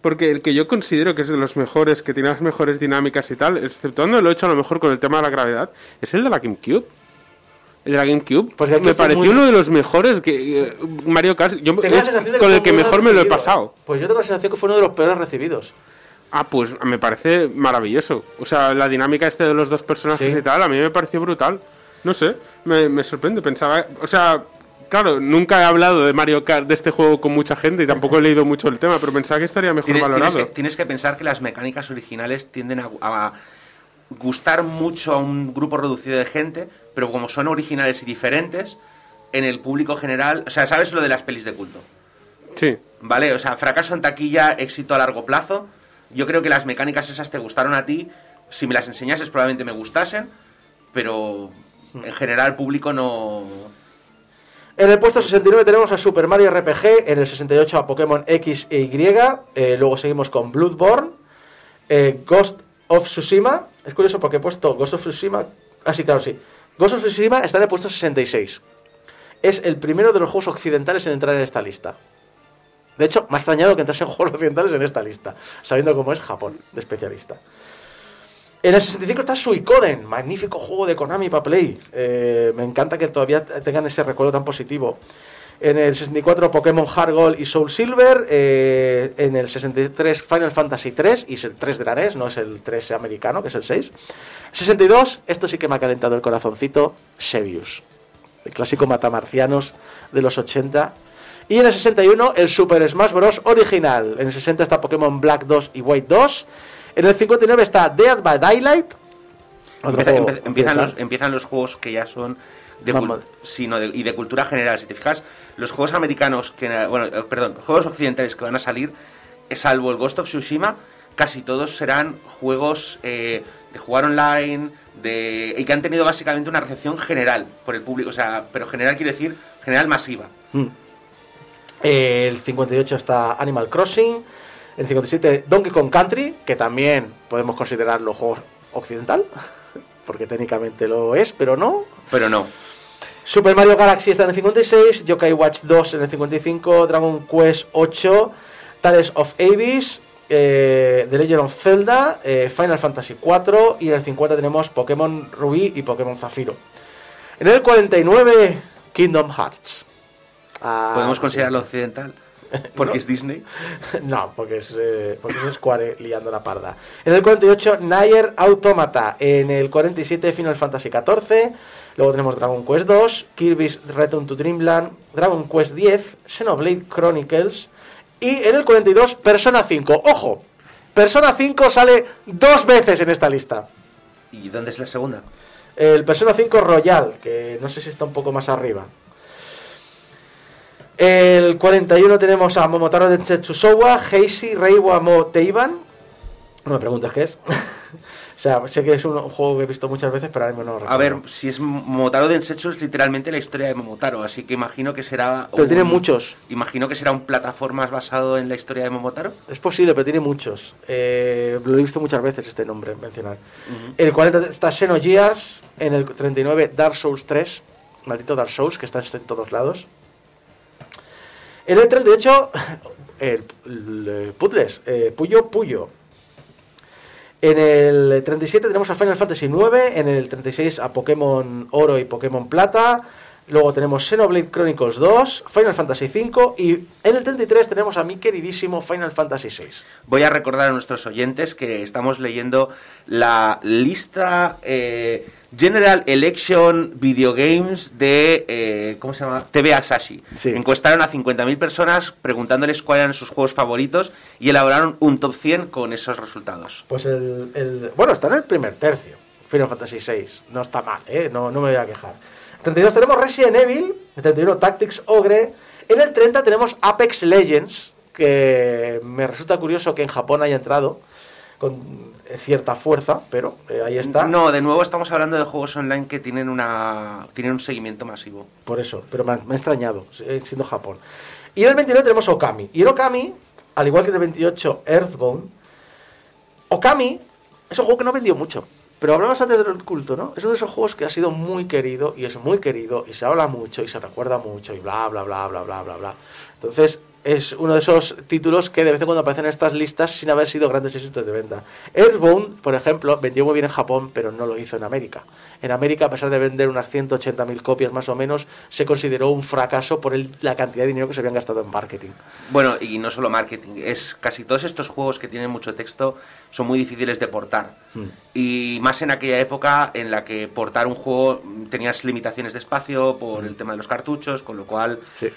porque el que yo considero que es de los mejores, que tiene las mejores dinámicas y tal, exceptuando lo he hecho a lo mejor con el tema de la gravedad, es el de la GameCube. El de la GameCube Pues GameCube me pareció muy- uno de los mejores que Mario Kart. Yo, es con el que mejor me lo he pasado. Pues yo tengo la sensación que fue uno de los peores recibidos. Ah, pues me parece maravilloso. O sea, la dinámica este de los dos personajes Sí. y tal, a mí me pareció brutal. No sé, me, me sorprende. Pensaba, o sea, claro, nunca he hablado de Mario Kart, de este juego con mucha gente y tampoco he leído mucho el tema, pero pensaba que estaría mejor Tienes, tienes valorado. que, tienes que pensar que las mecánicas originales tienden a, a gustar mucho a un grupo reducido de gente, pero como son originales y diferentes, en el público general, o sea, ¿sabes lo de las pelis de culto? Sí. ¿Vale? O sea, fracaso en taquilla, éxito a largo plazo. Yo creo que las mecánicas esas te gustaron a ti. Si me las enseñases probablemente me gustasen, pero en general el público no... En el puesto 69 tenemos a Super Mario RPG, en el 68 a Pokémon X e Y, eh, luego seguimos con Bloodborne, eh, Ghost of Tsushima, es curioso porque he puesto Ghost of Tsushima, ah sí, claro, sí, Ghost of Tsushima está en el puesto 66, es el primero de los juegos occidentales en entrar en esta lista. De hecho, me ha extrañado que entrasen juegos occidentales en esta lista, sabiendo cómo es Japón, de especialista. En el 65 está Suicoden, magnífico juego de Konami para Play. Eh, me encanta que todavía tengan ese recuerdo tan positivo. En el 64 Pokémon Heart Gold y Soul Silver. eh, en el 63 Final Fantasy 3 y es el 3 de la NES, no es el 3 americano, que es el 6. 62, esto sí que me ha calentado el corazoncito, Sebius. El clásico matamarcianos de los 80. Y en el 61 el Super Smash Bros. original. En el 60 está Pokémon Black 2 y White 2. En el 59 está Dead by Daylight. Empieza- juego empiezan, los, empiezan los juegos que ya son de, Vamos. cul- sí, no, de- y de cultura general. Si te fijas, los juegos americanos, que bueno, eh, perdón, los juegos occidentales que van a salir, eh, salvo el Ghost of Tsushima, casi todos serán juegos eh, de jugar online, de y que han tenido básicamente una recepción general por el público. O sea, pero general quiere decir general masiva. Mm. El 58 está Animal Crossing. El 57 Donkey Kong Country, que también podemos considerarlo juego occidental, porque técnicamente lo es, pero no. Pero no. Super Mario Galaxy está en el 56, Yokai Watch 2 en el 55, Dragon Quest 8, Tales of Abyss, eh, The Legend of Zelda, eh, Final Fantasy 4 y en el 50 tenemos Pokémon Rubí y Pokémon Zafiro. En el 49, Kingdom Hearts. Ah, Podemos considerarlo occidental. Porque es Disney. no, porque es, eh, porque es Square liando la parda. En el 48, Nier Automata. En el 47, Final Fantasy XIV. Luego tenemos Dragon Quest 2, Kirby's Return to Dreamland, Dragon Quest 10, Xenoblade Chronicles. Y en el 42, Persona 5. ¡Ojo! Persona 5 sale dos veces en esta lista. ¿Y dónde es la segunda? El Persona 5 Royal, que no sé si está un poco más arriba. El 41 tenemos a Momotaro Densetsu Showa, Heisei, Reiwa Mo Teiban. No me preguntes qué es. o sea, sé que es un juego que he visto muchas veces, pero ahora mismo no lo recuerdo. A ver, si es Momotaro Densetsu es literalmente la historia de Momotaro, así que imagino que será... Pero un- tiene muchos. Imagino que será un plataformas basado en la historia de Momotaro. Es posible, pero tiene muchos. Eh, lo he visto muchas veces este nombre mencionar. En el 40 está Xenogears. En el 39 Dark Souls 3. Maldito Dark Souls, que está en todos lados. El 38, el, el- puzzles, eh, Puyo Puyo. En el 37 tenemos a Final Fantasy 9, en el 36 a Pokémon Oro y Pokémon Plata, luego tenemos Xenoblade Chronicles 2, Final Fantasy 5 y en el 33 tenemos a mi queridísimo Final Fantasy 6. Voy a recordar a nuestros oyentes que estamos leyendo la lista eh, General Election Video Games de, eh, ¿cómo se llama? TV Asashi. Sí. Encuestaron a 50.000 personas preguntándoles cuáles eran sus juegos favoritos y elaboraron un top 100 con esos resultados. Pues el, el- bueno, está en el primer tercio, Final Fantasy 6, no está mal, ¿eh? no, no me voy a quejar. En el 32 tenemos Resident Evil, en el 31 Tactics Ogre, en el 30 tenemos Apex Legends, que me resulta curioso que en Japón haya entrado con cierta fuerza, pero eh, ahí está. No, de nuevo estamos hablando de juegos online que tienen, una, tienen un seguimiento masivo. Por eso, pero me ha, me ha extrañado, eh, siendo Japón. Y en el 29 tenemos Okami. Y en Okami al igual que en el 28 Earthbound, Okami es un juego que no vendió mucho. Pero hablabas antes del culto, ¿no? Es uno de esos juegos que ha sido muy querido y es muy querido y se habla mucho y se recuerda mucho y bla, bla, bla, bla, bla, bla, bla. Entonces, es uno de esos títulos que de vez en cuando aparecen en estas listas sin haber sido grandes éxitos de venta. Earthbound, por ejemplo, vendió muy bien en Japón, pero no lo hizo en América. En América, a pesar de vender unas 180.000 copias más o menos, se consideró un fracaso por el- la cantidad de dinero que se habían gastado en marketing. Bueno, y no solo marketing, es casi todos estos juegos que tienen mucho texto son muy difíciles de portar. Y más en aquella época en la que portar un juego mm, tenías limitaciones de espacio por el tema de los cartuchos, con lo cual, Sí.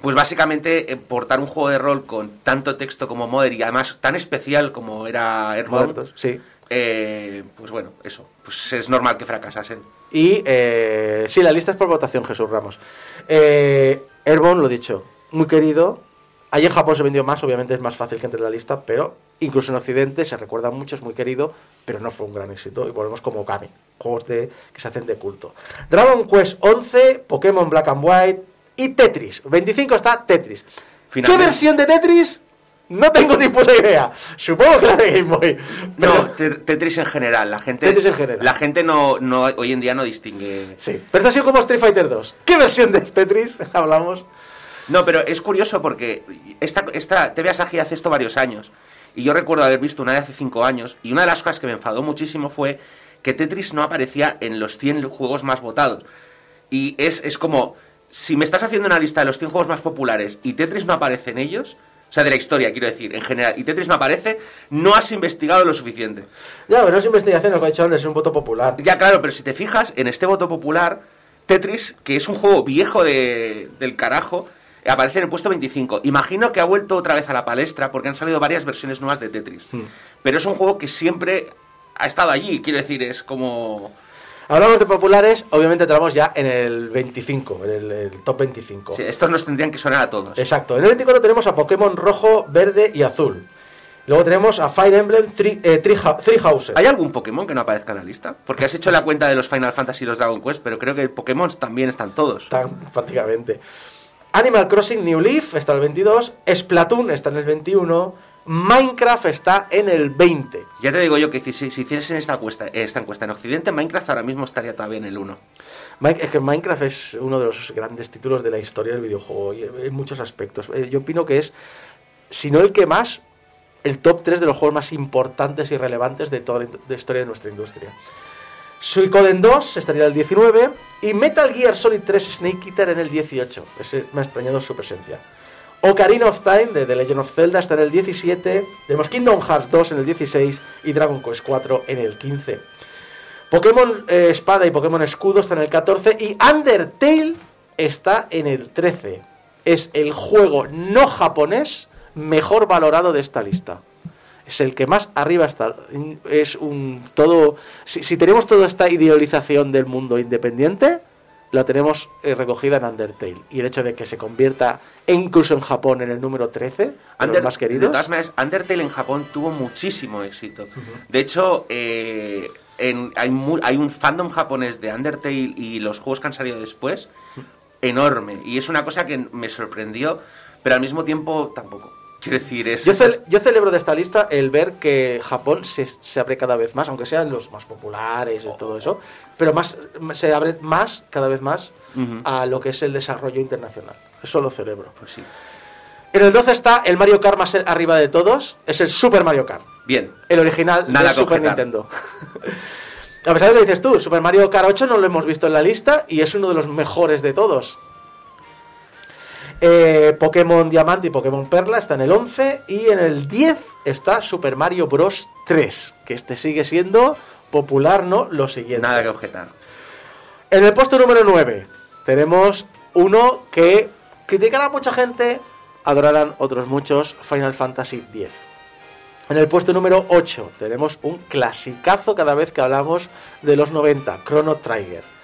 Pues básicamente eh, portar un juego de rol con tanto texto como Modern y además tan especial como era Muertos, sí. eh, pues bueno, eso, pues es normal que fracasasen. Y eh, sí, la lista es por votación, Jesús Ramos. Eh, Airborne, lo dicho, muy querido. Allí en Japón se vendió más, obviamente es más fácil que entre en la lista, pero incluso en Occidente se recuerda mucho, es muy querido, pero no fue un gran éxito. Y volvemos como Kami, juegos de, que se hacen de culto. Dragon Quest 11, Pokémon Black and White y Tetris. 25 está Tetris. Finalmente- ¿Qué versión de Tetris? No tengo ni puta idea. Supongo que la de Game Boy. Pero- No, te- Tetris en general, la gente, Tetris en general. la gente no, no hoy en día no distingue. Sí. Pero esto ha sido como Street Fighter 2. ¿Qué versión de Tetris hablamos? No, pero es curioso porque esta, esta TV Asahi hace esto varios años. Y yo recuerdo haber visto una de hace cinco años. Y una de las cosas que me enfadó muchísimo fue que Tetris no aparecía en los 100 juegos más votados. Y es, es como, si me estás haciendo una lista de los 100 juegos más populares y Tetris no aparece en ellos, o sea, de la historia, quiero decir, en general, y Tetris no aparece, no has investigado lo suficiente. Ya, pero no es investigación, lo que ha dicho antes, es un voto popular. Ya, claro, pero si te fijas en este voto popular, Tetris, que es un juego viejo de, del carajo, aparece en el puesto 25. Imagino que ha vuelto otra vez a la palestra porque han salido varias versiones nuevas de Tetris. Pero es un juego que siempre ha estado allí, quiero decir, es como... Hablamos de populares, obviamente entramos ya en el 25, en el, el top 25. Sí, estos nos tendrían que sonar a todos. Exacto. En el 24 tenemos a Pokémon rojo, verde y azul. Luego tenemos a Fire Emblem Three, eh, Three, Hou- Three Houses. ¿Hay algún Pokémon que no aparezca en la lista? Porque has hecho la cuenta de los Final Fantasy y los Dragon Quest, pero creo que Pokémon también están todos. Están prácticamente. Animal Crossing New Leaf está en el 22. Splatoon está en el 21. Minecraft está en el 20. Ya te digo yo que si, si, hiciesen esta encuesta, esta encuesta en Occidente, Minecraft ahora mismo estaría todavía en el 1. Min- Es que Minecraft es uno de los grandes títulos de la historia del videojuego y en muchos aspectos. Eh, Yo opino que es, si no el que más, el top 3 de los juegos más importantes y relevantes de toda la historia de nuestra industria. Suicoden 2 estaría en el 19 y Metal Gear Solid 3 Snake Eater en el 18. Ese me ha extrañado su presencia. Ocarina of Time de The Legend of Zelda está en el 17. Tenemos Kingdom Hearts 2 en el 16 y Dragon Quest 4 en el 15. Pokémon eh, Espada y Pokémon Escudo están en el 14 y Undertale está en el 13. Es el juego no japonés mejor valorado de esta lista. Es el que más arriba está. Es un todo. Si, si tenemos toda esta idealización del mundo independiente, la tenemos eh, recogida en Undertale. Y el hecho de que se convierta incluso en Japón en el número 13, de los Under- más de queridos. todas maneras, Undertale en Japón tuvo muchísimo éxito. De hecho, eh, en- hay, mu- hay un fandom japonés de Undertale y los juegos que han salido después enorme. Y es una cosa que me sorprendió, pero al mismo tiempo tampoco. Quiero decir, es... Yo, cel- yo celebro de esta lista el ver que Japón se, se abre cada vez más, aunque sean los más populares y todo eso, pero más se abre más, cada vez más, a lo que es el desarrollo internacional. Eso lo celebro. Pues sí. En el 12 está el Mario Kart más arriba de todos, es el Super Mario Kart, Bien. el original Nada de Super objetar. Nintendo. a pesar de lo que dices tú, Super Mario Kart 8 no lo hemos visto en la lista y es uno de los mejores de todos. Eh, Pokémon Diamante y Pokémon Perla está en el 11 y en el 10 está Super Mario Bros 3, que este sigue siendo popular, ¿no? Lo siguiente. Nada que objetar. En el puesto número 9 tenemos uno que criticará a mucha gente, adorarán otros muchos, Final Fantasy X. En el puesto número 8 tenemos un clasicazo cada vez que hablamos de los 90, Chrono Trigger.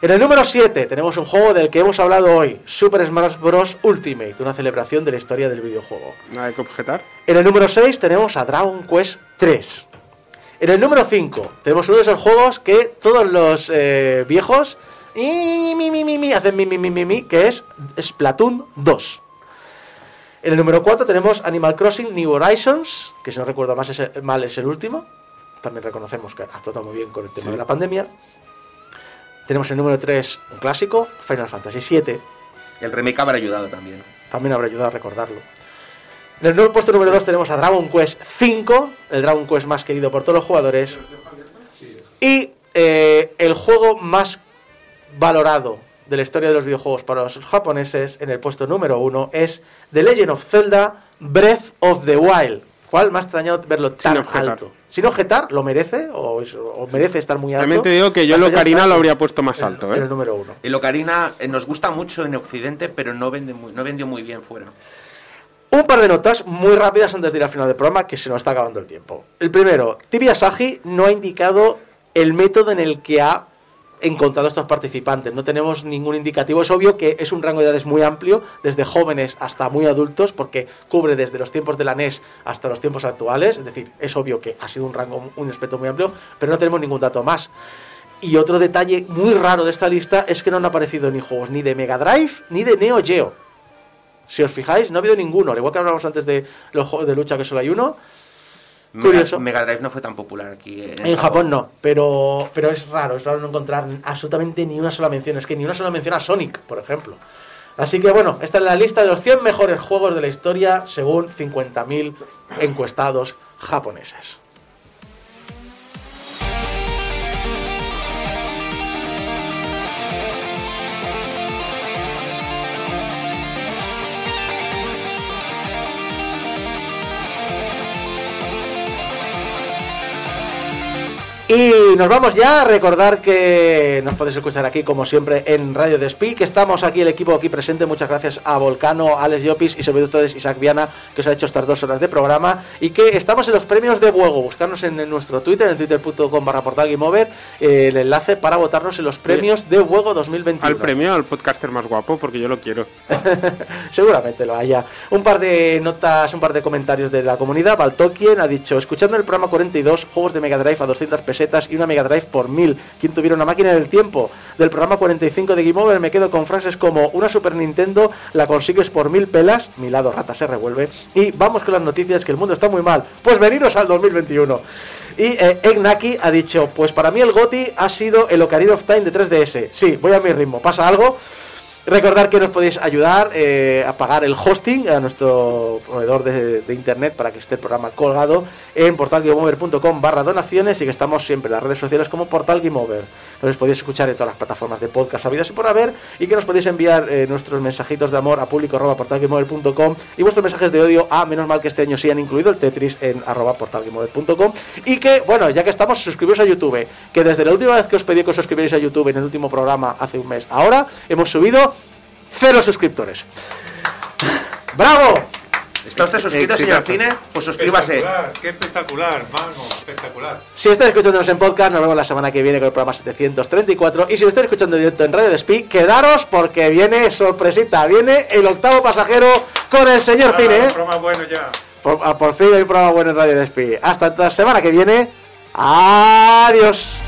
En el número 7 tenemos un juego del que hemos hablado hoy, Super Smash Bros. Ultimate, una celebración de la historia del videojuego. Nada que objetar. En el número 6 tenemos a Dragon Quest 3. En el número 5 tenemos uno de esos juegos que todos los eh, viejos y mi, mi, mi, mi, hacen mi, mi, mi, mi, mi, que es Splatoon 2. En el número 4 tenemos Animal Crossing New Horizons, que si no recuerdo más es el- mal es el último. También reconocemos que ha explotado muy bien con el tema de la pandemia. Tenemos el número 3, un clásico, Final Fantasy VII. El remake habrá ayudado también. También habrá ayudado a recordarlo. En el nuevo puesto número 2 tenemos a Dragon Quest V, el Dragon Quest más querido por todos los jugadores. Y eh, el juego más valorado de la historia de los videojuegos para los japoneses en el puesto número 1 es The Legend of Zelda Breath of the Wild. ¿Cuál me ha extrañado verlo tan alto? Sin objetar, ¿lo merece? ¿O, es- o merece estar muy alto? También te digo que yo Hasta lo habría puesto más en- alto, En ¿eh? el número 1. El Ocarina eh, nos gusta mucho en Occidente, pero no, vende muy- no vendió muy bien fuera. Un par de notas muy rápidas antes de ir al final del programa, que se nos está acabando el tiempo. El primero, Tibi Asahi no ha indicado el método en el que ha encontrado estos participantes. No tenemos ningún indicativo. Es obvio que es un rango de edades muy amplio, desde jóvenes hasta muy adultos, porque cubre desde los tiempos de la NES hasta los tiempos actuales. Es decir, es obvio que ha sido un rango, un espectro muy amplio, pero no tenemos ningún dato más. Y otro detalle muy raro de esta lista es que no han aparecido ni juegos ni de Mega Drive ni de Neo Geo. Si os fijáis, no ha habido ninguno. Al igual que hablamos antes de los juegos de lucha, que solo hay uno. Curioso. Mega Drive no fue tan popular aquí en, En Japón no, pero, pero es raro, es raro no encontrar absolutamente ni una sola mención. Es que ni una sola mención a Sonic, por ejemplo. Así que bueno, esta es la lista de los 100 mejores juegos de la historia según 50.000 encuestados japoneses. Y nos vamos ya a recordar que nos podéis escuchar aquí como siempre en Radio Despí, que estamos aquí el equipo aquí presente, muchas gracias a Volcano, a Alex Llopis y sobre todo ustedes Isaac Viana que os ha hecho estas dos horas de programa y que estamos en los premios de Buego, buscarnos en, en nuestro Twitter, en twitter.com barra portal Game Over, eh, el enlace para votarnos en los premios de Buego 2021. Al premio al podcaster más guapo, porque yo lo quiero. Seguramente lo haya. Un par de notas, un par de comentarios de la comunidad. Baltokien ha dicho, escuchando el programa 42, juegos de Mega Drive a 200 pesetas y una Mega Drive por 1000. ¿Quién tuviera una máquina del tiempo? Del programa 45 de Game Over me quedo con frases como, una Super Nintendo la consigues por 1000 pelas, mi lado rata se revuelve, y vamos con las noticias que el mundo está muy mal. Pues veniros al 2021. Y eh, Egnaki ha dicho, pues para mí el GOTI ha sido el Ocarina of Time de 3DS. Sí, voy a mi ritmo. ¿Pasa algo? Recordar que nos podéis ayudar eh, a pagar el hosting a nuestro proveedor de, internet para que esté el programa colgado en portalgameover.com barra donaciones y que estamos siempre en las redes sociales como Portal. Nos podéis escuchar en todas las plataformas de podcast habidas y por haber y que nos podéis enviar eh, nuestros mensajitos de amor a público arroba portalgameover.com y vuestros mensajes de odio a menos mal que este año sí han incluido el Tetris en arroba portalgameover.com y que, bueno, ya que estamos, suscribiros a YouTube, que desde la última vez que os pedí que os suscribierais a YouTube en el último programa hace un mes, ahora hemos subido cero suscriptores. ¡Bravo! ¿Está usted suscrito, señor Cine? Pues suscríbase. Qué espectacular, mano, espectacular. Si estáis escuchándonos en podcast, nos vemos la semana que viene con el programa 734. Y si lo estáis escuchando en directo en Radio Despí, quedaros porque viene sorpresita. Viene el octavo pasajero con el señor Ah, Cine. un programa bueno ya. Por, a- por fin hay un programa bueno en Radio Despí. Hasta la semana que viene. Adiós.